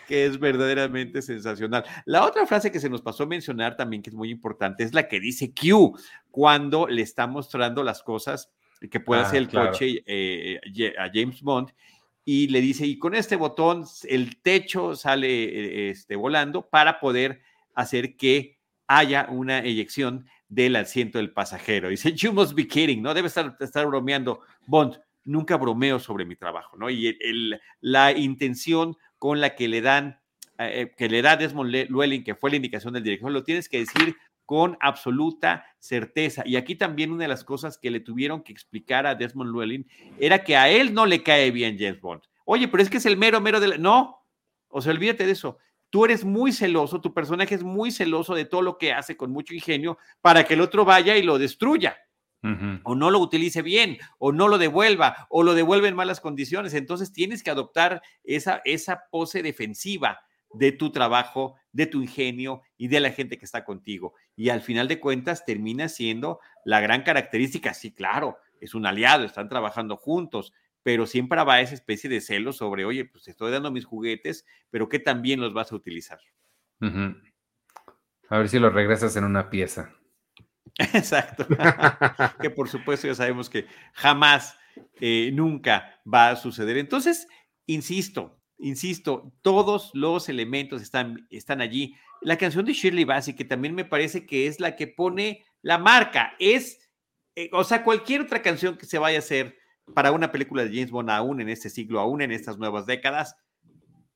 que es verdaderamente sensacional. La otra frase que se nos pasó a mencionar también, que es muy importante, es la que dice Q, cuando le está mostrando las cosas que puede hacer el coche eh, a James Bond y le dice, y con este botón el techo sale eh, este, volando para poder hacer que haya una eyección del asiento del pasajero. Dice, you must be kidding, ¿no? Debe estar, estar bromeando. Bond, nunca bromeo sobre mi trabajo, ¿no? Y el, la intención con la que le dan, eh, que le da Desmond Llewellyn, que fue la indicación del director, lo tienes que decir con absoluta certeza. Y aquí también una de las cosas que le tuvieron que explicar a Desmond Llewellyn era que a él no le cae bien James Bond. Oye, pero es que es el mero, mero de la... No, o sea, olvídate de eso. Tú eres muy celoso, tu personaje es muy celoso de todo lo que hace con mucho ingenio para que el otro vaya y lo destruya. O no lo utilice bien, o no lo devuelva, o lo devuelve en malas condiciones. Entonces tienes que adoptar esa, esa pose defensiva de tu trabajo, de tu ingenio y de la gente que está contigo. Y al final de cuentas termina siendo la gran característica. Sí, claro, es un aliado, están trabajando juntos, pero siempre va esa especie de celo sobre, oye, pues estoy dando mis juguetes, pero ¿qué también los vas a utilizar? A ver si los regresas en una pieza. *laughs* Exacto. *laughs* que por supuesto ya sabemos que jamás, eh, nunca va a suceder. Entonces, insisto, insisto, todos los elementos están, están allí. La canción de Shirley Bassey, que también me parece que es la que pone la marca, es, eh, o sea, cualquier otra canción que se vaya a hacer para una película de James Bond aún en este siglo, aún en estas nuevas décadas,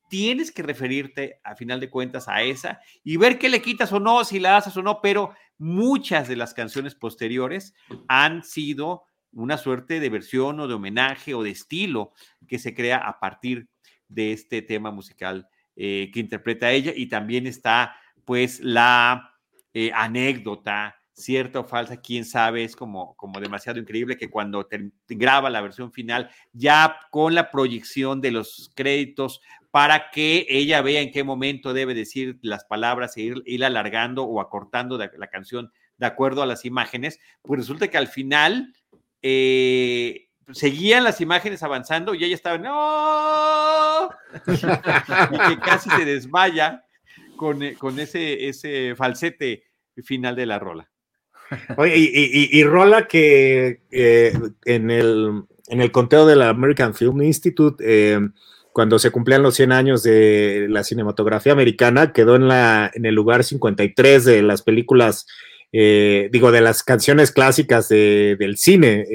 tienes que referirte a final de cuentas a esa y ver qué le quitas o no, si la haces o no, pero muchas de las canciones posteriores han sido una suerte de versión o de homenaje o de estilo que se crea a partir de este tema musical eh, que interpreta ella y también está pues la eh, anécdota cierta o falsa, quién sabe, es como, como demasiado increíble que cuando graba la versión final, ya con la proyección de los créditos, para que ella vea en qué momento debe decir las palabras e ir, alargando o acortando la canción de acuerdo a las imágenes, pues resulta que al final eh, seguían las imágenes avanzando y ella estaba, no, y que casi se desmaya con, con ese, ese falsete final de la rola. Oye, y, Rola que eh, en, el, en el conteo de la American Film Institute, eh, cuando se cumplían los 100 años de la cinematografía americana, quedó en, la, en el lugar 53 de las películas, eh, digo, de las canciones clásicas del cine.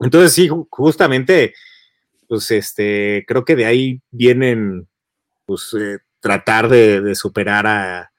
entonces, sí, justamente, pues este, creo que de ahí vienen, pues, tratar de superar a,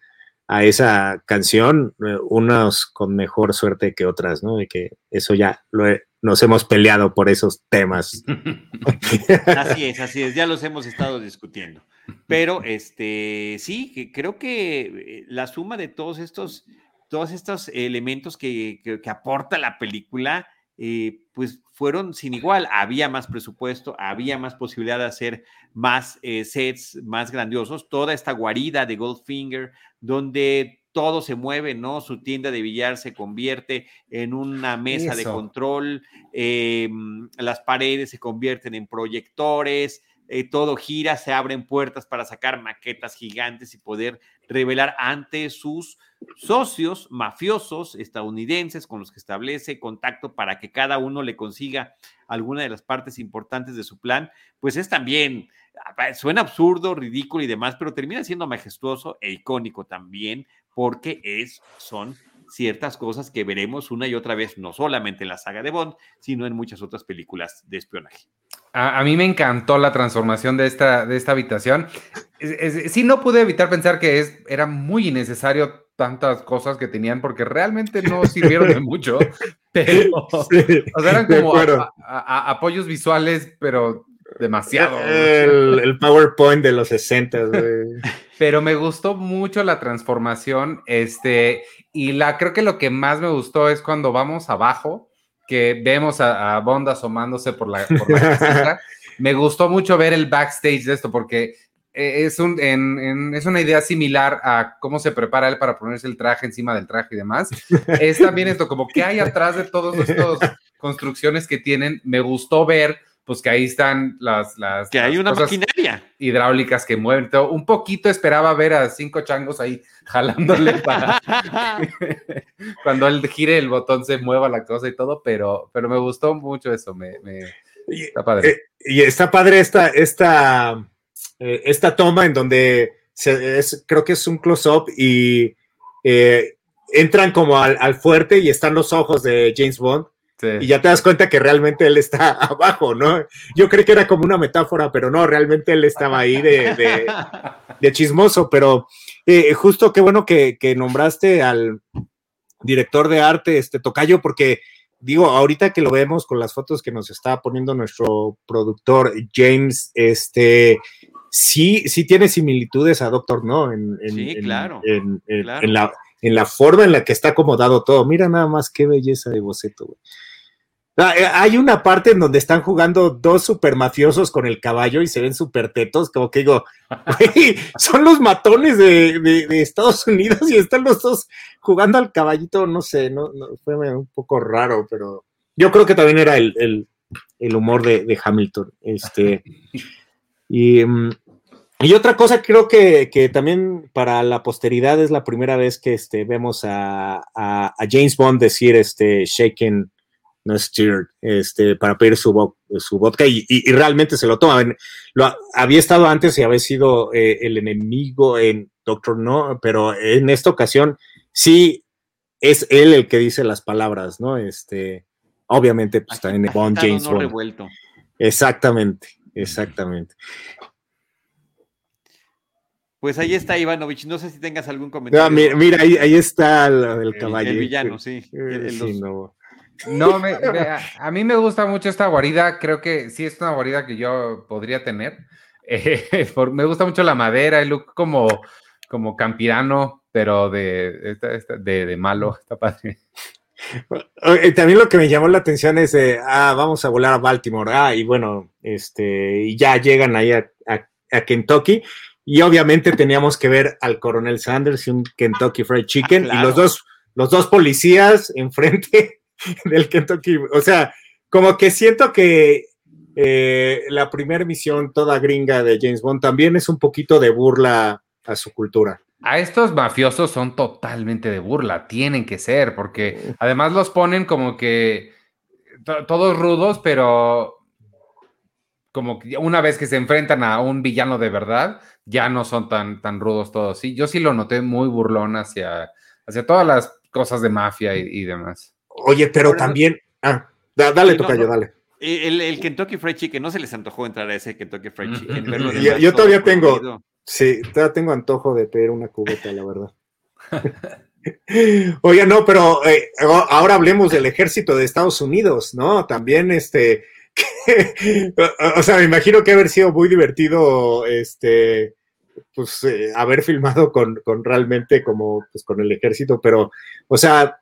a esa canción, eh, unas con mejor suerte que otras, ¿no? De que eso ya lo nos hemos peleado por esos temas. *laughs* Así es, así es, ya los hemos estado discutiendo. Pero este sí, que creo que eh, la suma de todos estos, todos estos elementos que, que aporta la película eh, pues fueron sin igual. Había más presupuesto, había más posibilidad de hacer más eh, sets más grandiosos. Toda esta guarida de Goldfinger, donde todo se mueve, ¿no? Su tienda de billar se convierte en una mesa de control, em, las paredes se convierten en proyectores, eh, todo gira, se abren puertas para sacar maquetas gigantes y poder revelar ante sus socios mafiosos estadounidenses con los que establece contacto para que cada uno le consiga alguna de las partes importantes de su plan, pues es también, suena absurdo, ridículo y demás, pero termina siendo majestuoso e icónico también porque es, son ciertas cosas que veremos una y otra vez, no solamente en la saga de Bond, sino en muchas otras películas de espionaje. A, mí me encantó la transformación de esta, de esta habitación. sí, no pude evitar pensar que es, era muy innecesario tantas cosas que tenían porque realmente no *laughs* sirvieron de mucho, pero o sea, eran como apoyos visuales, pero demasiado. El, PowerPoint de los 60. *laughs* Pero me gustó mucho la transformación, este, y la creo que lo que más me gustó es cuando vamos abajo, que vemos a, Bond asomándose por la, por *laughs* Me gustó mucho ver el backstage de esto, porque eh, es, un, es una idea similar a cómo se prepara él para ponerse el traje encima del traje y demás. Es también esto, como que hay atrás de todas estas *laughs* construcciones que tienen. Me gustó ver pues que ahí están las... las que hay una cosas maquinaria. hidráulicas que mueven todo. Un poquito esperaba ver a cinco changos ahí *laughs* jalándole para *laughs* cuando él gire el botón se mueva la cosa y todo, pero, pero me gustó mucho eso, me, me- Y, está padre. eh, y está padre esta, esta, eh, esta toma en donde se- es- creo que es un close-up y eh, entran como al, al fuerte y están los ojos de James Bond Sí. y ya te das cuenta que realmente él está *laughs* abajo, ¿no? Yo creí que era como una metáfora, pero no, realmente él estaba ahí de, de- de chismoso, pero eh, justo qué bueno que, que nombraste al director de arte, este Tocayo, porque digo, ahorita que lo vemos con las fotos que nos está poniendo nuestro productor James, este sí, sí tiene similitudes a Doctor No en, en- Sí, en- claro, en- en- claro. en la, en la forma en la que está acomodado todo. Mira nada más qué belleza de boceto, güey. Ah, eh, Hay una parte en donde están jugando dos super mafiosos con el caballo y se ven súper tetos, como que digo, *laughs* son los matones de, Estados Unidos y están los dos jugando al caballito, no sé, no, no, fue un poco raro, pero yo creo que también era el, el- el humor de, de Hamilton. Este, y, mm, y otra cosa, creo que, que también para la posteridad es la primera vez que este, vemos a, a- a James Bond decir este, shaken, no stirred, este, para pedir su, su vodka y, y- y realmente se lo toma. En- Lo, había estado antes y había sido eh, el enemigo en Doctor No, pero en esta ocasión sí es él el que dice las palabras, ¿no? Este, obviamente, pues también Bond, James no Bond. revuelto. Exactamente, exactamente. Pues ahí está Ivanovich. No sé si tengas algún comentario. Ah, mira, mira, ahí, ahí está el, caballo. el villano, sí. El- el- Sí, los- no. No, me- me- a, mí me gusta mucho esta guarida, creo que sí es una guarida que yo podría tener. *laughs* Eh, por- me gusta mucho la madera, el look como, como campirano, pero de, de, de malo, está padre. *laughs* Eh, También lo que me llamó la atención es, de, ah, vamos a volar a Baltimore, ah, y bueno, este, y ya llegan ahí a, a- a Kentucky, y obviamente teníamos que ver al coronel Sanders y un Kentucky Fried Chicken, Ah, claro. y los dos, los dos policías enfrente *laughs* del Kentucky, o sea, como que siento que eh, la primera misión toda gringa de James Bond también es un poquito de burla a su cultura. A estos mafiosos son totalmente de burla, tienen que ser, porque además los ponen como que to- todos rudos, pero como que una vez que se enfrentan a un villano de verdad, ya no son tan, tan rudos todos. Sí, yo sí lo noté muy burlón hacia, hacia todas las cosas de mafia y demás. Oye, pero Ahora, también, ah, da- dale, Sí, no, tocayo, no. dale. El, el Kentucky Fried Chicken, ¿no se les antojó entrar a ese Kentucky Fried. Chicken? Verlo de Yo- yo todavía tengo-? Sí, todavía tengo antojo de pedir una cubeta, la verdad. *laughs* Oye, no, pero eh, ahora hablemos del ejército de Estados Unidos, ¿no? También, este, *laughs* o sea, me imagino que haber sido muy divertido, este, pues, eh, haber filmado con, con realmente como, pues, con el ejército, pero, o sea,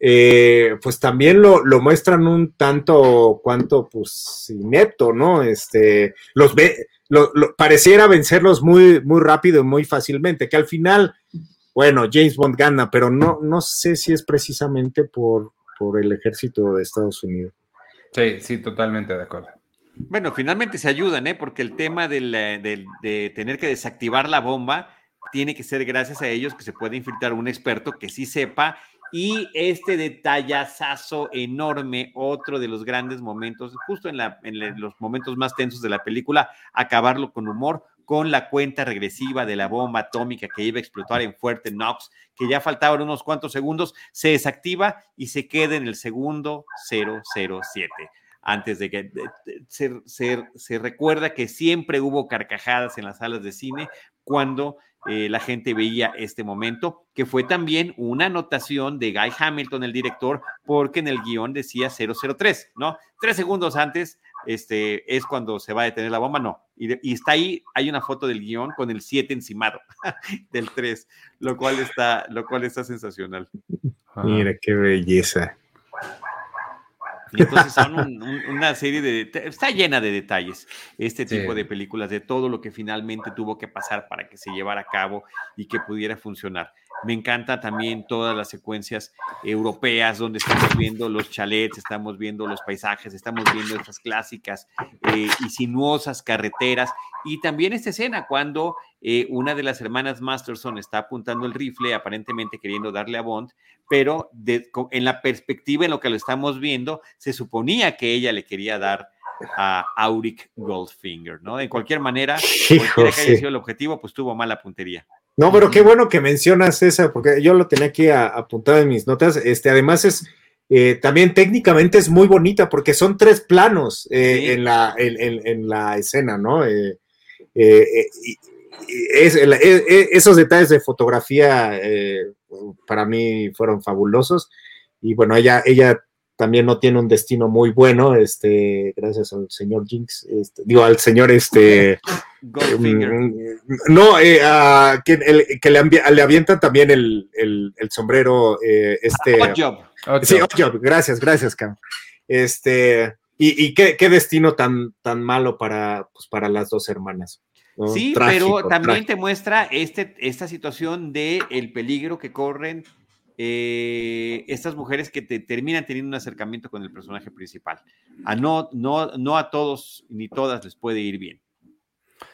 eh, pues también lo, lo muestran un tanto cuanto, pues, inepto, ¿no? Este, los ve, lo, lo- pareciera vencerlos muy, muy rápido y muy fácilmente, que al final, bueno, James Bond gana, pero no, no sé si es precisamente por, por el ejército de Estados Unidos. Sí, sí, totalmente de acuerdo. Bueno, finalmente se ayudan, ¿eh? Porque el tema del, eh, del- de tener que desactivar la bomba tiene que ser gracias a ellos que se puede infiltrar un experto que sí sepa. Y este detallazazo enorme, otro de los grandes momentos, justo en, los momentos más tensos de la película, acabarlo con humor, con la cuenta regresiva de la bomba atómica que iba a explotar en Fuerte Knox, que ya faltaban unos cuantos segundos, se desactiva y se queda en el segundo 007 antes de que de- se, se- se recuerda que siempre hubo carcajadas en las salas de cine cuando eh, la gente veía este momento, que fue también una anotación de Guy Hamilton, el director, porque en el guion decía 003, ¿no? Tres segundos antes este, es cuando se va a detener la bomba, no. Y, está ahí, hay una foto del guion con el 7 encimado *laughs* del 3, lo cual está, lo cual está sensacional. Mira qué belleza. Y entonces son *laughs* una serie de... Está llena de detalles este tipo de películas, de todo lo que finalmente tuvo que pasar para que se llevara a cabo y que pudiera funcionar. Me encanta también todas las secuencias europeas donde estamos viendo los chalets, estamos viendo los paisajes, estamos viendo estas clásicas eh, y sinuosas carreteras. Y también esta escena cuando eh, una de las hermanas Masterson está apuntando el rifle, aparentemente queriendo darle a Bond, pero en la perspectiva en lo que lo estamos viendo, se suponía que ella le quería dar a Auric Goldfinger, ¿no? De cualquier manera, cualquiera que haya sido el objetivo, pues tuvo mala puntería. No, pero qué bueno que mencionas esa, porque yo lo tenía aquí apuntado en mis notas. Este, además es eh, también técnicamente es muy bonita porque son tres planos eh, en, la, en, la escena, ¿no? Eh, esos detalles de fotografía para mí fueron fabulosos. Y bueno, ella, ella también no tiene un destino muy bueno, este, gracias al señor Jinx, este, digo, al señor este... Mm, no, eh, que, que le, le, avientan también el, el, sombrero, eh, este... Sí, gracias, gracias, Cam. Este, y, y qué, qué, destino tan, tan malo para, pues, para las dos hermanas. Sí, pero también te muestra este, esta situación de el peligro que corren eh, estas mujeres que te terminan teniendo un acercamiento con el personaje principal. A no, no, no a todos ni todas les puede ir bien.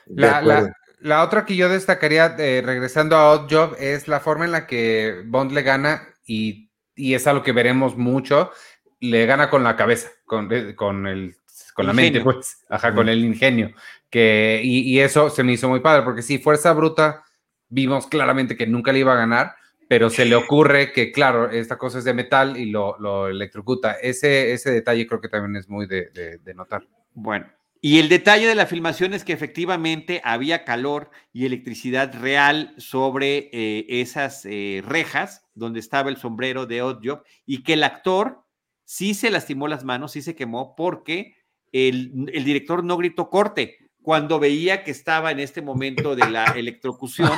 La, otra que yo destacaría, eh, regresando a Odd Job, es la forma en la que Bond le gana y, es algo que veremos mucho, le gana con la cabeza, con, eh, con, el, con la mente, pues, ajá, con el ingenio. Que, y, y, eso se me hizo muy padre, porque si Fuerza Bruta vimos claramente que nunca le iba a ganar, pero se le ocurre que, claro, esta cosa es de metal y lo, lo electrocuta. Ese, ese detalle creo que también es muy de, de, notar. Bueno, y el detalle de la filmación es que efectivamente había calor y electricidad real sobre eh, esas eh, rejas donde estaba el sombrero de Odd Job y que el actor sí se lastimó las manos, sí se quemó porque el, el director no gritó corte cuando veía que estaba en este momento de la electrocución.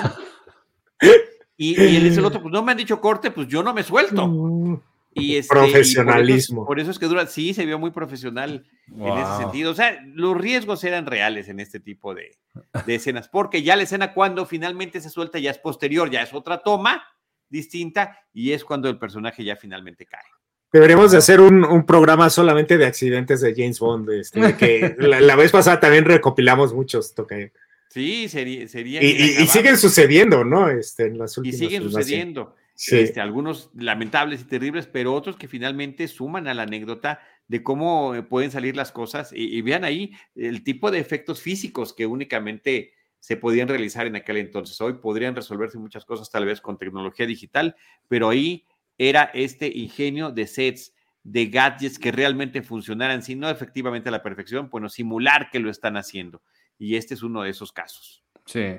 *laughs* Y, él dice el otro, *laughs* pues no me han dicho corte, pues yo no me suelto. Mm. Y este, Profesionalismo. por, eso, es que dura, sí, se vio muy profesional en ese sentido. O sea, los riesgos eran reales en este tipo de, escenas, porque ya la escena cuando finalmente se suelta ya es posterior, ya es otra toma distinta y es cuando el personaje ya finalmente cae. Deberíamos de hacer un, programa solamente de accidentes de James Bond, este, que *laughs* la, vez pasada también recopilamos muchos, toque. Sí, sería. sería y, siguen sucediendo, ¿no? Este, en las últimas y siguen sucediendo. Este, algunos lamentables y terribles, pero otros que finalmente suman a la anécdota de cómo eh, pueden salir las cosas. Y, vean ahí el tipo de efectos físicos que únicamente se podían realizar en aquel entonces. Hoy podrían resolverse muchas cosas tal vez con tecnología digital, pero ahí era este ingenio de sets, de gadgets que realmente funcionaran, si no efectivamente a la perfección, bueno, simular que lo están haciendo y este es uno de esos casos. Sí.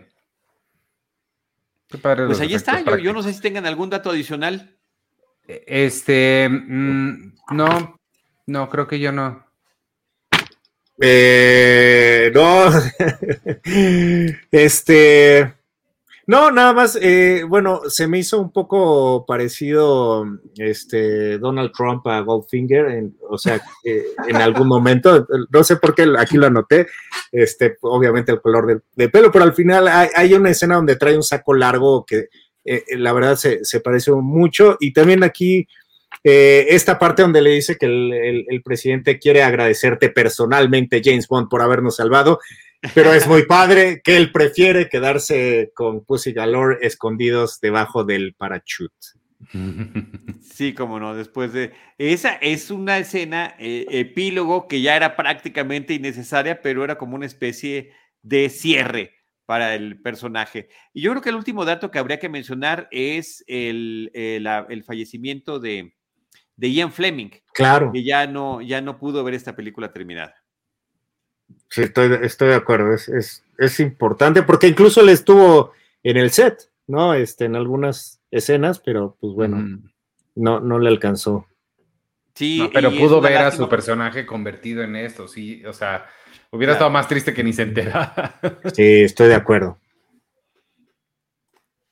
pues ahí está, yo, no sé si tengan algún dato adicional. E, este, mm, no, no, creo que yo no. Eh, no, *laughs* este, no, nada más, eh, bueno, se me hizo un poco parecido este, Donald Trump a Goldfinger, o sea, en algún momento, no sé por qué aquí lo anoté, este, obviamente el color del, pelo, pero al final hay, una escena donde trae un saco largo que eh, la verdad se, parece mucho y también aquí eh, esta parte donde le dice que el presidente quiere agradecerte personalmente, James Bond, por habernos salvado pero es muy padre que él prefiere quedarse con Pussy Galore escondidos debajo del parachute. Sí, como no, después de... Esa es una escena eh, epílogo que ya era prácticamente innecesaria, pero era como una especie de cierre para el personaje. Y yo creo que el último dato que habría que mencionar es el, el, fallecimiento de, de, Ian Fleming. Claro. Que ya no, ya no pudo ver esta película terminada. Sí, estoy, estoy de acuerdo. Es, es, importante porque incluso él estuvo en el set, ¿no? Este, en algunas escenas, pero pues bueno, no, no le alcanzó. Sí, pero pudo ver a su personaje convertido en esto, sí, o sea, hubiera estado más triste que ni se entera. *laughs* Sí, estoy de acuerdo.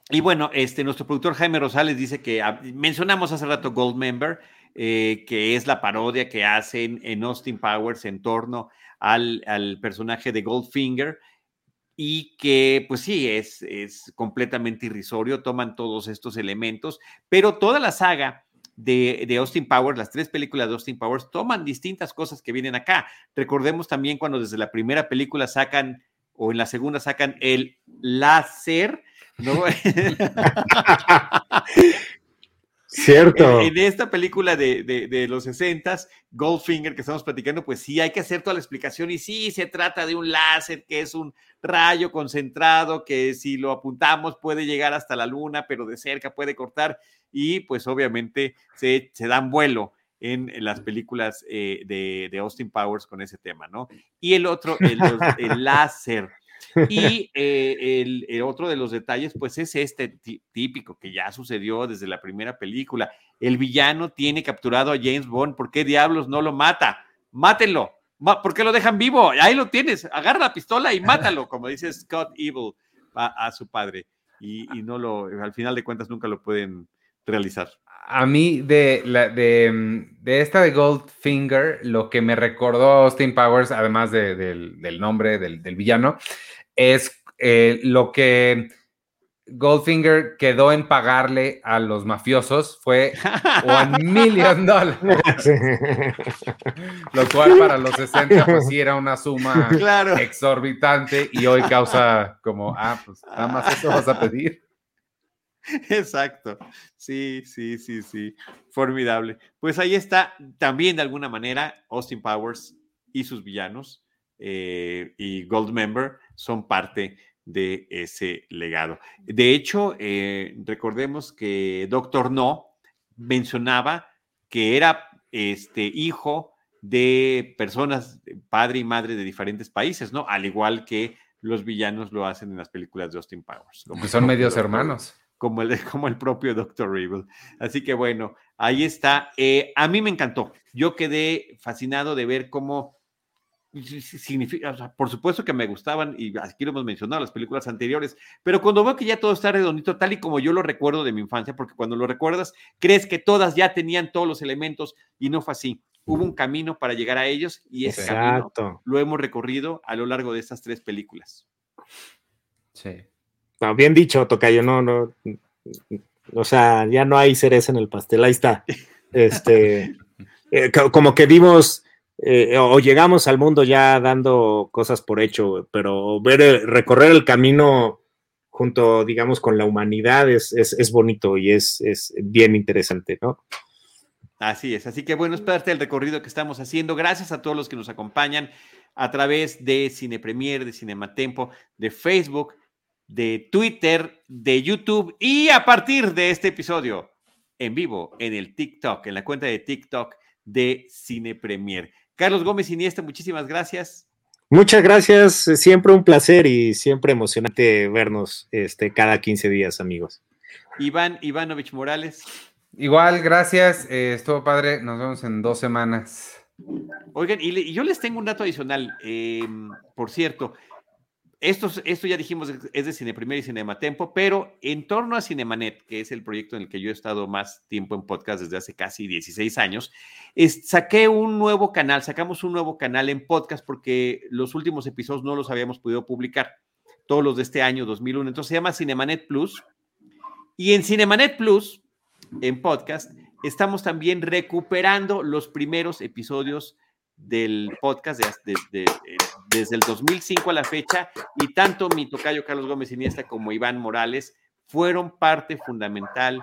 Y bueno, este, nuestro productor Jaime Rosales dice que ah, mencionamos hace rato Goldmember, eh, que es la parodia que hacen en Austin Powers en torno al, al personaje de Goldfinger y que pues sí, es, es completamente irrisorio, toman todos estos elementos, pero toda la saga de, de, Austin Powers, las tres películas de Austin Powers, toman distintas cosas que vienen acá. Recordemos también cuando desde la primera película sacan, o en la segunda sacan el láser, ¿no? *laughs* *laughs* Cierto. En, esta película de, de, los 60 Goldfinger, que estamos platicando, pues sí, hay que hacer toda la explicación y sí, se trata de un láser que es un rayo concentrado que si lo apuntamos puede llegar hasta la luna, pero de cerca puede cortar y pues obviamente se, se dan vuelo en, las películas eh, de, de, Austin Powers con ese tema, ¿no? Y el otro, el, el *laughs* láser. Y eh, el, otro de los detalles, pues es este típico que ya sucedió desde la primera película. El villano tiene capturado a James Bond. ¿Por qué diablos no lo mata? Mátenlo. ¿Por qué lo dejan vivo? Ahí lo tienes. Agarra la pistola y mátalo, como dice Scott Evil a, su padre. Y, no lo, al final de cuentas, nunca lo pueden realizar. A mí, de, la, de, esta de Goldfinger, lo que me recordó Austin Powers, además del, nombre del, del villano, es eh, lo que Goldfinger quedó en pagarle a los mafiosos fue one *laughs* million dólares. Lo cual para los 60 pues sí era una suma exorbitante y hoy causa como, ah, pues nada más eso vas a pedir. Exacto. Sí, sí, sí, sí. Formidable. Pues ahí está también de alguna manera Austin Powers y sus villanos eh, y Goldmember son parte de ese legado. De hecho, eh, recordemos que Doctor No mencionaba que era este hijo de personas, padre y madre de diferentes países, ¿no? Al igual que los villanos lo hacen en las películas de Austin Powers. Que son *laughs* medios hermanos. Como el, *laughs* como el propio Doctor Evil. Así que bueno, ahí está. Eh, a mí me encantó. Yo quedé fascinado de ver cómo significa, por supuesto que me gustaban, y aquí lo hemos mencionado, las películas anteriores, pero cuando veo que ya todo está redondito, tal y como yo lo recuerdo de mi infancia, porque cuando lo recuerdas, crees que todas ya tenían todos los elementos y no fue así. Hubo un camino para llegar a ellos y ese camino lo hemos recorrido a lo largo de estas tres películas. Sí. Bien dicho, Tocayo, no, no, o sea, ya no hay cereza en el pastel, ahí está. Este, *laughs* eh, como que vimos eh, o llegamos al mundo ya dando cosas por hecho, pero ver, recorrer el camino junto, digamos, con la humanidad es, es, bonito y es, es, bien interesante, ¿no? Así es, así que bueno, es parte del recorrido que estamos haciendo. Gracias a todos los que nos acompañan a través de Cine Premier, de Cinematempo, de Facebook, de Twitter, de YouTube y a partir de este episodio en vivo en el TikTok, en la cuenta de TikTok de Cine Premier. Carlos Gómez Iniesta, muchísimas gracias. Muchas gracias, siempre un placer y siempre emocionante vernos este, cada 15 días, amigos. Iván Ivanovich Morales. Igual, gracias, eh, estuvo padre, nos vemos en dos semanas. Oigan, y, yo les tengo un dato adicional, em, por cierto, esto, esto ya dijimos, es de Cine Primer y Cinematempo, pero en torno a Cinemanet, que es el proyecto en el que yo he estado más tiempo en podcast desde hace casi 16 años, saqué un nuevo canal, sacamos un nuevo canal en podcast porque los últimos episodios no los habíamos podido publicar, todos los de este año 2001. Entonces se llama Cinemanet Plus. Y en Cinemanet Plus, en podcast, estamos también recuperando los primeros episodios del podcast de, desde el 2005 a la fecha y tanto mi tocayo Carlos Gómez Iniesta como Iván Morales fueron parte fundamental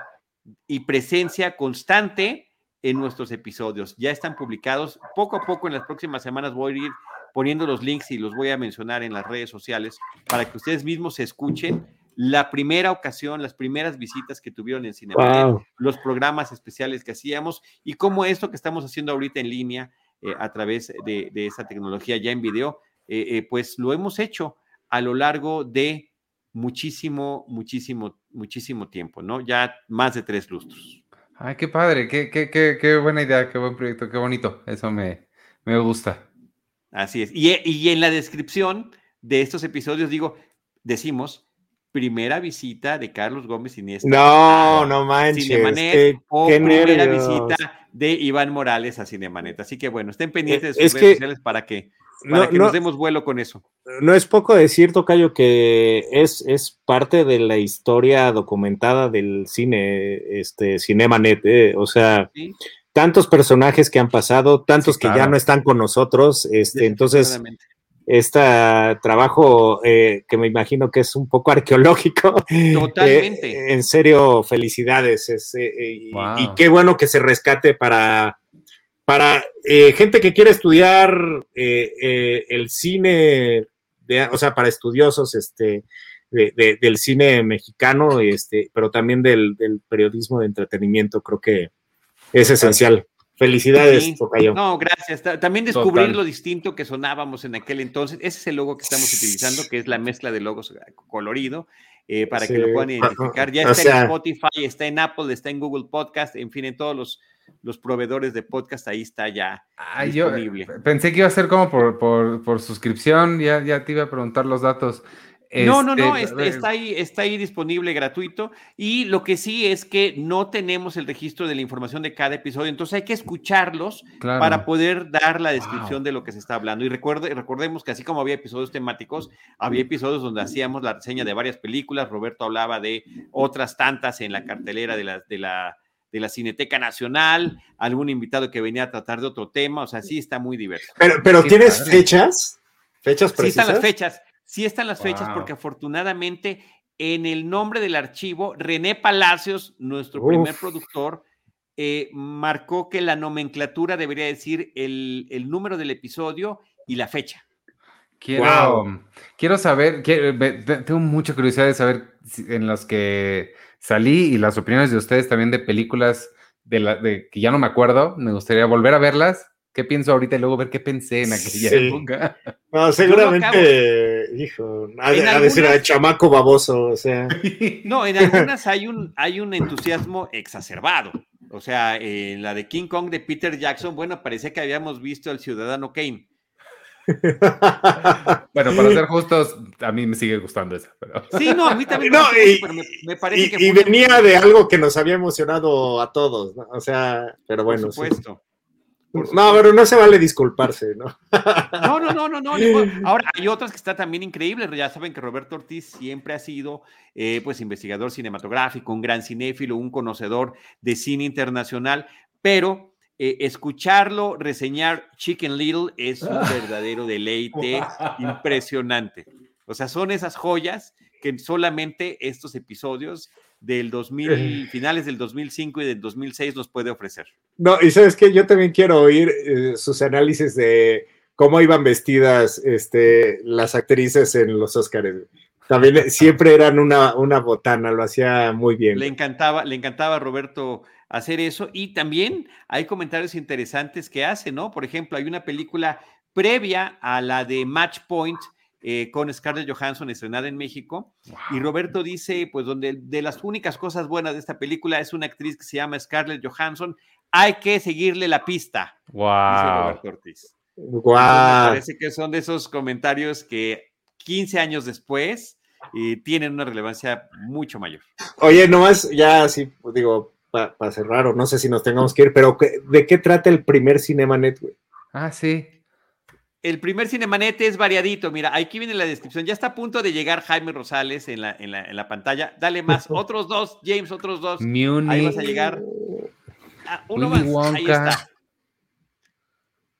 y presencia constante en nuestros episodios. Ya están publicados. Poco a poco en las próximas semanas voy a ir poniendo los links y los voy a mencionar en las redes sociales para que ustedes mismos se escuchen la primera ocasión, las primeras visitas que tuvieron en Cinema, los programas especiales que hacíamos y cómo esto que estamos haciendo ahorita en línea eh, a través de, esa tecnología ya en video, eh, eh, pues lo hemos hecho a lo largo de muchísimo, muchísimo, muchísimo tiempo, ¿no? Ya más de tres lustros. Ay, qué padre, qué, qué, qué, qué buena idea, qué buen proyecto, qué bonito. Eso me, me gusta. Así es. Y, y, en la descripción de estos episodios, digo, decimos primera visita de Carlos Gómez Iniesta. No, no manches. Cinemanet qué, o qué primera nervios. visita de Iván Morales a Cinemanet. Así que bueno, estén pendientes de Eh, Es sus redes que- sociales para que, para No, que no, nos demos vuelo con eso. no es poco decir, Tocayo, que es, es parte de la historia documentada del cine, este, Cinemanet, eh, o sea, ¿sí? tantos personajes que han pasado, tantos Sí, que ya no están con nosotros, este, entonces. Este trabajo eh, que me imagino que es un poco *laughs* arqueológico. Totalmente. eh, en serio, felicidades. es, eh, y- qué bueno que se rescate para, para gente que quiere estudiar el cine, de- o sea, para estudiosos este, de- de- del cine mexicano, este, pero también del, del periodismo de entretenimiento. Creo que es esencial. Felicidades, Sí. Tocayo. No, gracias. Ta- También descubrir Total. lo distinto que sonábamos en aquel entonces. Ese es el logo que estamos utilizando, que es la mezcla de logos eh, colorido, eh, para que Sí. lo puedan identificar. Ya O está sea- en Spotify, está en Apple, está en Google Podcast, en fin, en todos los, los proveedores de podcast, ahí está ya. Ah, yo disponible. pensé que iba a ser como por, por, por suscripción, ya, ya te iba a preguntar los datos. No, no, no, Este, está, ahí, está ahí disponible gratuito. Y lo que sí es que no tenemos el registro de la información de cada episodio, entonces hay que escucharlos claro. para poder dar la descripción de lo que se está hablando. Y recuerde, recordemos que así como había episodios temáticos, había episodios donde hacíamos la reseña de varias películas. Roberto hablaba de otras tantas en la cartelera de la, de la, de la Cineteca Nacional, algún invitado que venía a tratar de otro tema. O sea, sí está muy diverso. Pero, pero ¿tienes padre. fechas? ¿Fechas Sí precisas? están las fechas, sí están las fechas, porque afortunadamente en el nombre del archivo, René Palacios, nuestro Uf. primer productor, eh, marcó que la nomenclatura debería decir el, el número del episodio y la fecha. Quiero, Wow. quiero saber, quiero- tengo mucha curiosidad de saber si- en los que salí y las opiniones de ustedes también de películas de, la, de que ya no me acuerdo. Me gustaría volver a verlas. ¿Qué pienso ahorita y luego ver qué pensé en aquella Sí. época? *laughs* No, seguramente, hijo, ha de, En ha de ser algunas- el chamaco baboso, o sea. *laughs* No, en *laughs* algunas hay un, hay un entusiasmo exacerbado. O sea, en la de King Kong de Peter Jackson, bueno, parecía que habíamos visto al ciudadano Kane. Bueno, para ser justos, a mí me sigue gustando esa. Pero... Sí, no, a mí también me No, y- pero me, me parece y, que y venía de algo que nos había emocionado a todos, ¿no? O sea, pero bueno. Por supuesto. No, pero no se vale disculparse, ¿no? No, no, no, no, no. *laughs* Ahora, hay otras que están también increíbles. Ya saben que Roberto Ortiz siempre ha sido, eh, pues, investigador cinematográfico, un gran cinéfilo, un conocedor de cine internacional, pero eh, escucharlo reseñar Chicken Little es un *laughs* verdadero deleite *laughs* impresionante. O sea, son esas joyas que solamente estos episodios del 2000, finales del 2005 y del 2006 nos puede ofrecer. No, y sabes que yo también quiero oír eh, sus análisis de cómo iban vestidas este, las actrices en los Óscares. También eh, siempre eran una, una botana, lo hacía muy bien. Le encantaba, le encantaba a Roberto hacer eso. Y también hay comentarios interesantes que hace, ¿no? Por ejemplo, hay una película previa a la de Match Point eh, con Scarlett Johansson estrenada en México. Y Roberto dice, pues, donde de las únicas cosas buenas de esta película es una actriz que se llama Scarlett Johansson. Hay que seguirle la pista, dice Wow. Roberto Ortiz. Guau. Me parece que son de esos comentarios que 15 años después eh, tienen una relevancia mucho mayor. Oye, nomás, ya así, digo, para cerrar, o no sé si nos tengamos que ir, pero ¿qué- ¿de qué trata el primer Cinemanet, güey? Ah, sí. El primer Cinemanete es variadito. Mira, aquí viene la descripción. Ya está a punto de llegar Jaime Rosales en la, en la, en la pantalla. Dale más. *laughs* Otros dos, James, otros dos. Ahí vas Munich. a llegar. Ah, uno más. Ahí está.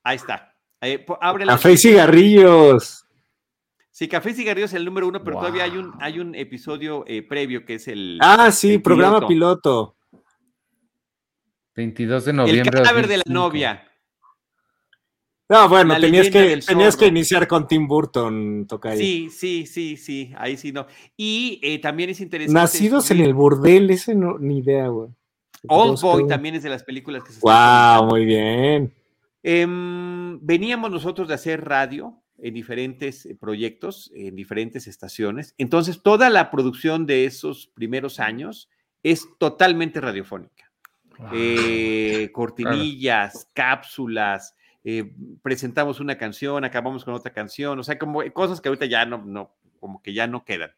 Ahí está. Ahí, ábrela. Café y cigarrillos. Sí, Café y Cigarrillos es el número uno, pero todavía hay un, hay un episodio eh, previo que es el, Ah, sí, El programa piloto. piloto. 22 de el noviembre. cadáver de la 2005. novia. No, bueno, tenías que, tenías que iniciar con Tim Burton, Tocayo. Sí, sí, sí, sí. Ahí sí no. Y eh, también es interesante. Nacidos en el burdel, ese no, ni idea, güey. Old Boy también es de las películas que se están Wow, comentando. muy bien. Em, veníamos nosotros de hacer radio en diferentes eh, proyectos, en diferentes estaciones. Entonces, toda la producción de esos primeros años es totalmente radiofónica. Wow. Eh, cortinillas, cápsulas, eh, presentamos una canción, acabamos con otra canción, o sea, como cosas que ahorita ya no, no, como que ya no quedan.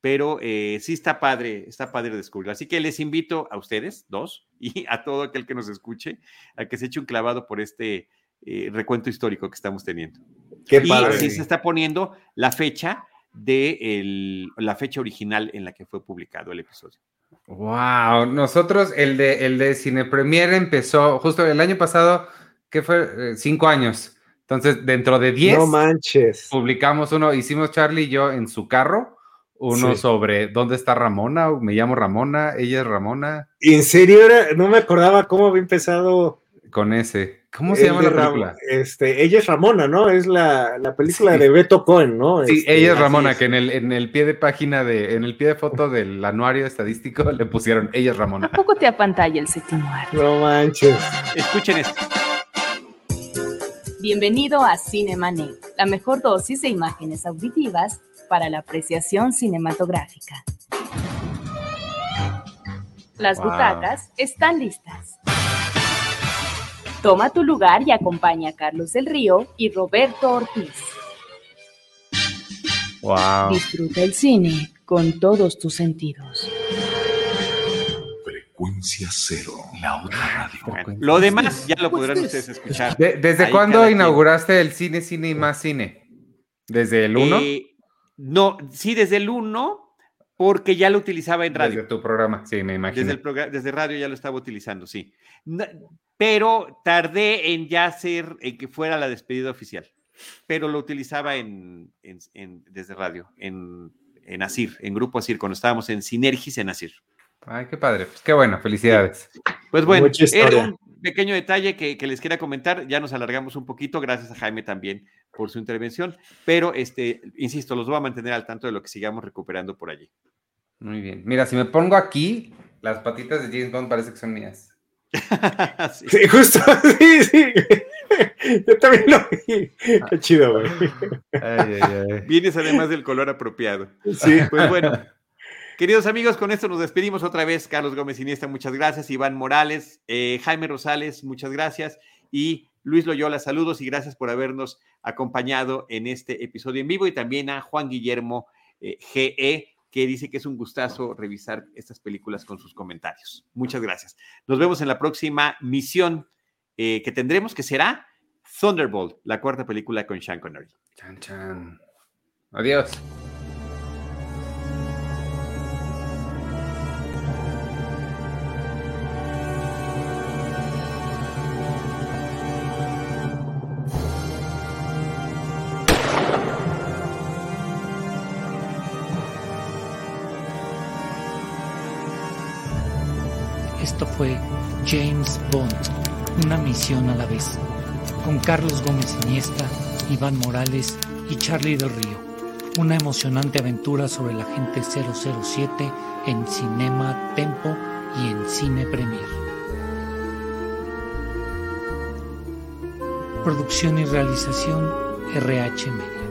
pero eh, sí está padre, está padre descubrirlo. Así que les invito a ustedes, dos, *laughs* y a todo aquel que nos escuche, a que se eche un clavado por este eh, recuento histórico que estamos teniendo. Qué y padre. sí se está poniendo la fecha de el- la fecha original en la que fue publicado el episodio. Wow, nosotros el de el de Cine Premier empezó justo el año pasado, que fue Eh, cinco años. Entonces, dentro de 10 No manches. publicamos uno, hicimos Charlie y yo en su carro, uno Sí. sobre dónde está Ramona, me llamo Ramona, ella es Ramona, En serio, era- no me acordaba cómo había empezado. con ese. ¿Cómo se llama la Ram- película? Este, ella es Ramona, ¿no? Es la, la película Sí. de Beto Cohen, ¿no? Sí, Este, ella es Ramona, es. que en el, en el pie de página de, en el pie de foto del anuario estadístico le pusieron ella es Ramona. Tampoco te apantalla el séptimo arte. No manches. Escuchen esto. Bienvenido a Cinemanet, la mejor dosis de imágenes auditivas para la apreciación cinematográfica. Las Wow. butacas están listas. Toma tu lugar y acompaña a Carlos del Río y Roberto Ortiz. Wow. Disfruta el cine con todos tus sentidos. Frecuencia cero, la otra radio. Bueno, lo demás ya lo podrán ustedes escuchar. De- ¿Desde Ahí cuándo inauguraste el cine, cine y más cine? ¿Desde el 1? Eh, no, sí, desde el 1, porque ya lo utilizaba en radio. Desde tu programa, sí, me imagino. Desde, el progra- desde radio ya lo estaba utilizando, sí. No- pero tardé en ya hacer, en que fuera la despedida oficial. Pero lo utilizaba en, en- en- desde radio, en, en Asir, en Grupo Asir, cuando estábamos en Sinergis en Asir. Ay, qué padre. Pues qué bueno, felicidades. Pues bueno, era un pequeño detalle que, que les quería comentar. Ya nos alargamos un poquito, gracias a Jaime también por su intervención. Pero, este, insisto, los voy a mantener al tanto de lo que sigamos recuperando por allí. Muy bien. Mira, si me pongo aquí, las patitas de James Bond parece que son mías. *laughs* Sí. Sí, justo, *laughs* sí, sí. Yo también lo vi. Qué chido, güey. Ay, ay, ay. Vienes además del color apropiado. Sí. Pues bueno, queridos amigos, con esto nos despedimos otra vez. Carlos Gómez Iniesta, muchas gracias. Iván Morales, eh, Jaime Rosales, muchas gracias. Y Luis Loyola, saludos y gracias por habernos acompañado en este episodio en vivo. Y también a Juan Guillermo eh, GE, que dice que es un gustazo revisar estas películas con sus comentarios. Muchas gracias. Nos vemos en la próxima misión eh, que tendremos, que será Thunderbolt, la cuarta película con Sean Connery. Chan, chan. Adiós. A la vez, con Carlos Gómez Iniesta, Iván Morales y Charlie del Río. Una emocionante aventura sobre la agente 007 en Cinema Tempo y en Cine Premier. Producción y realización RH Media.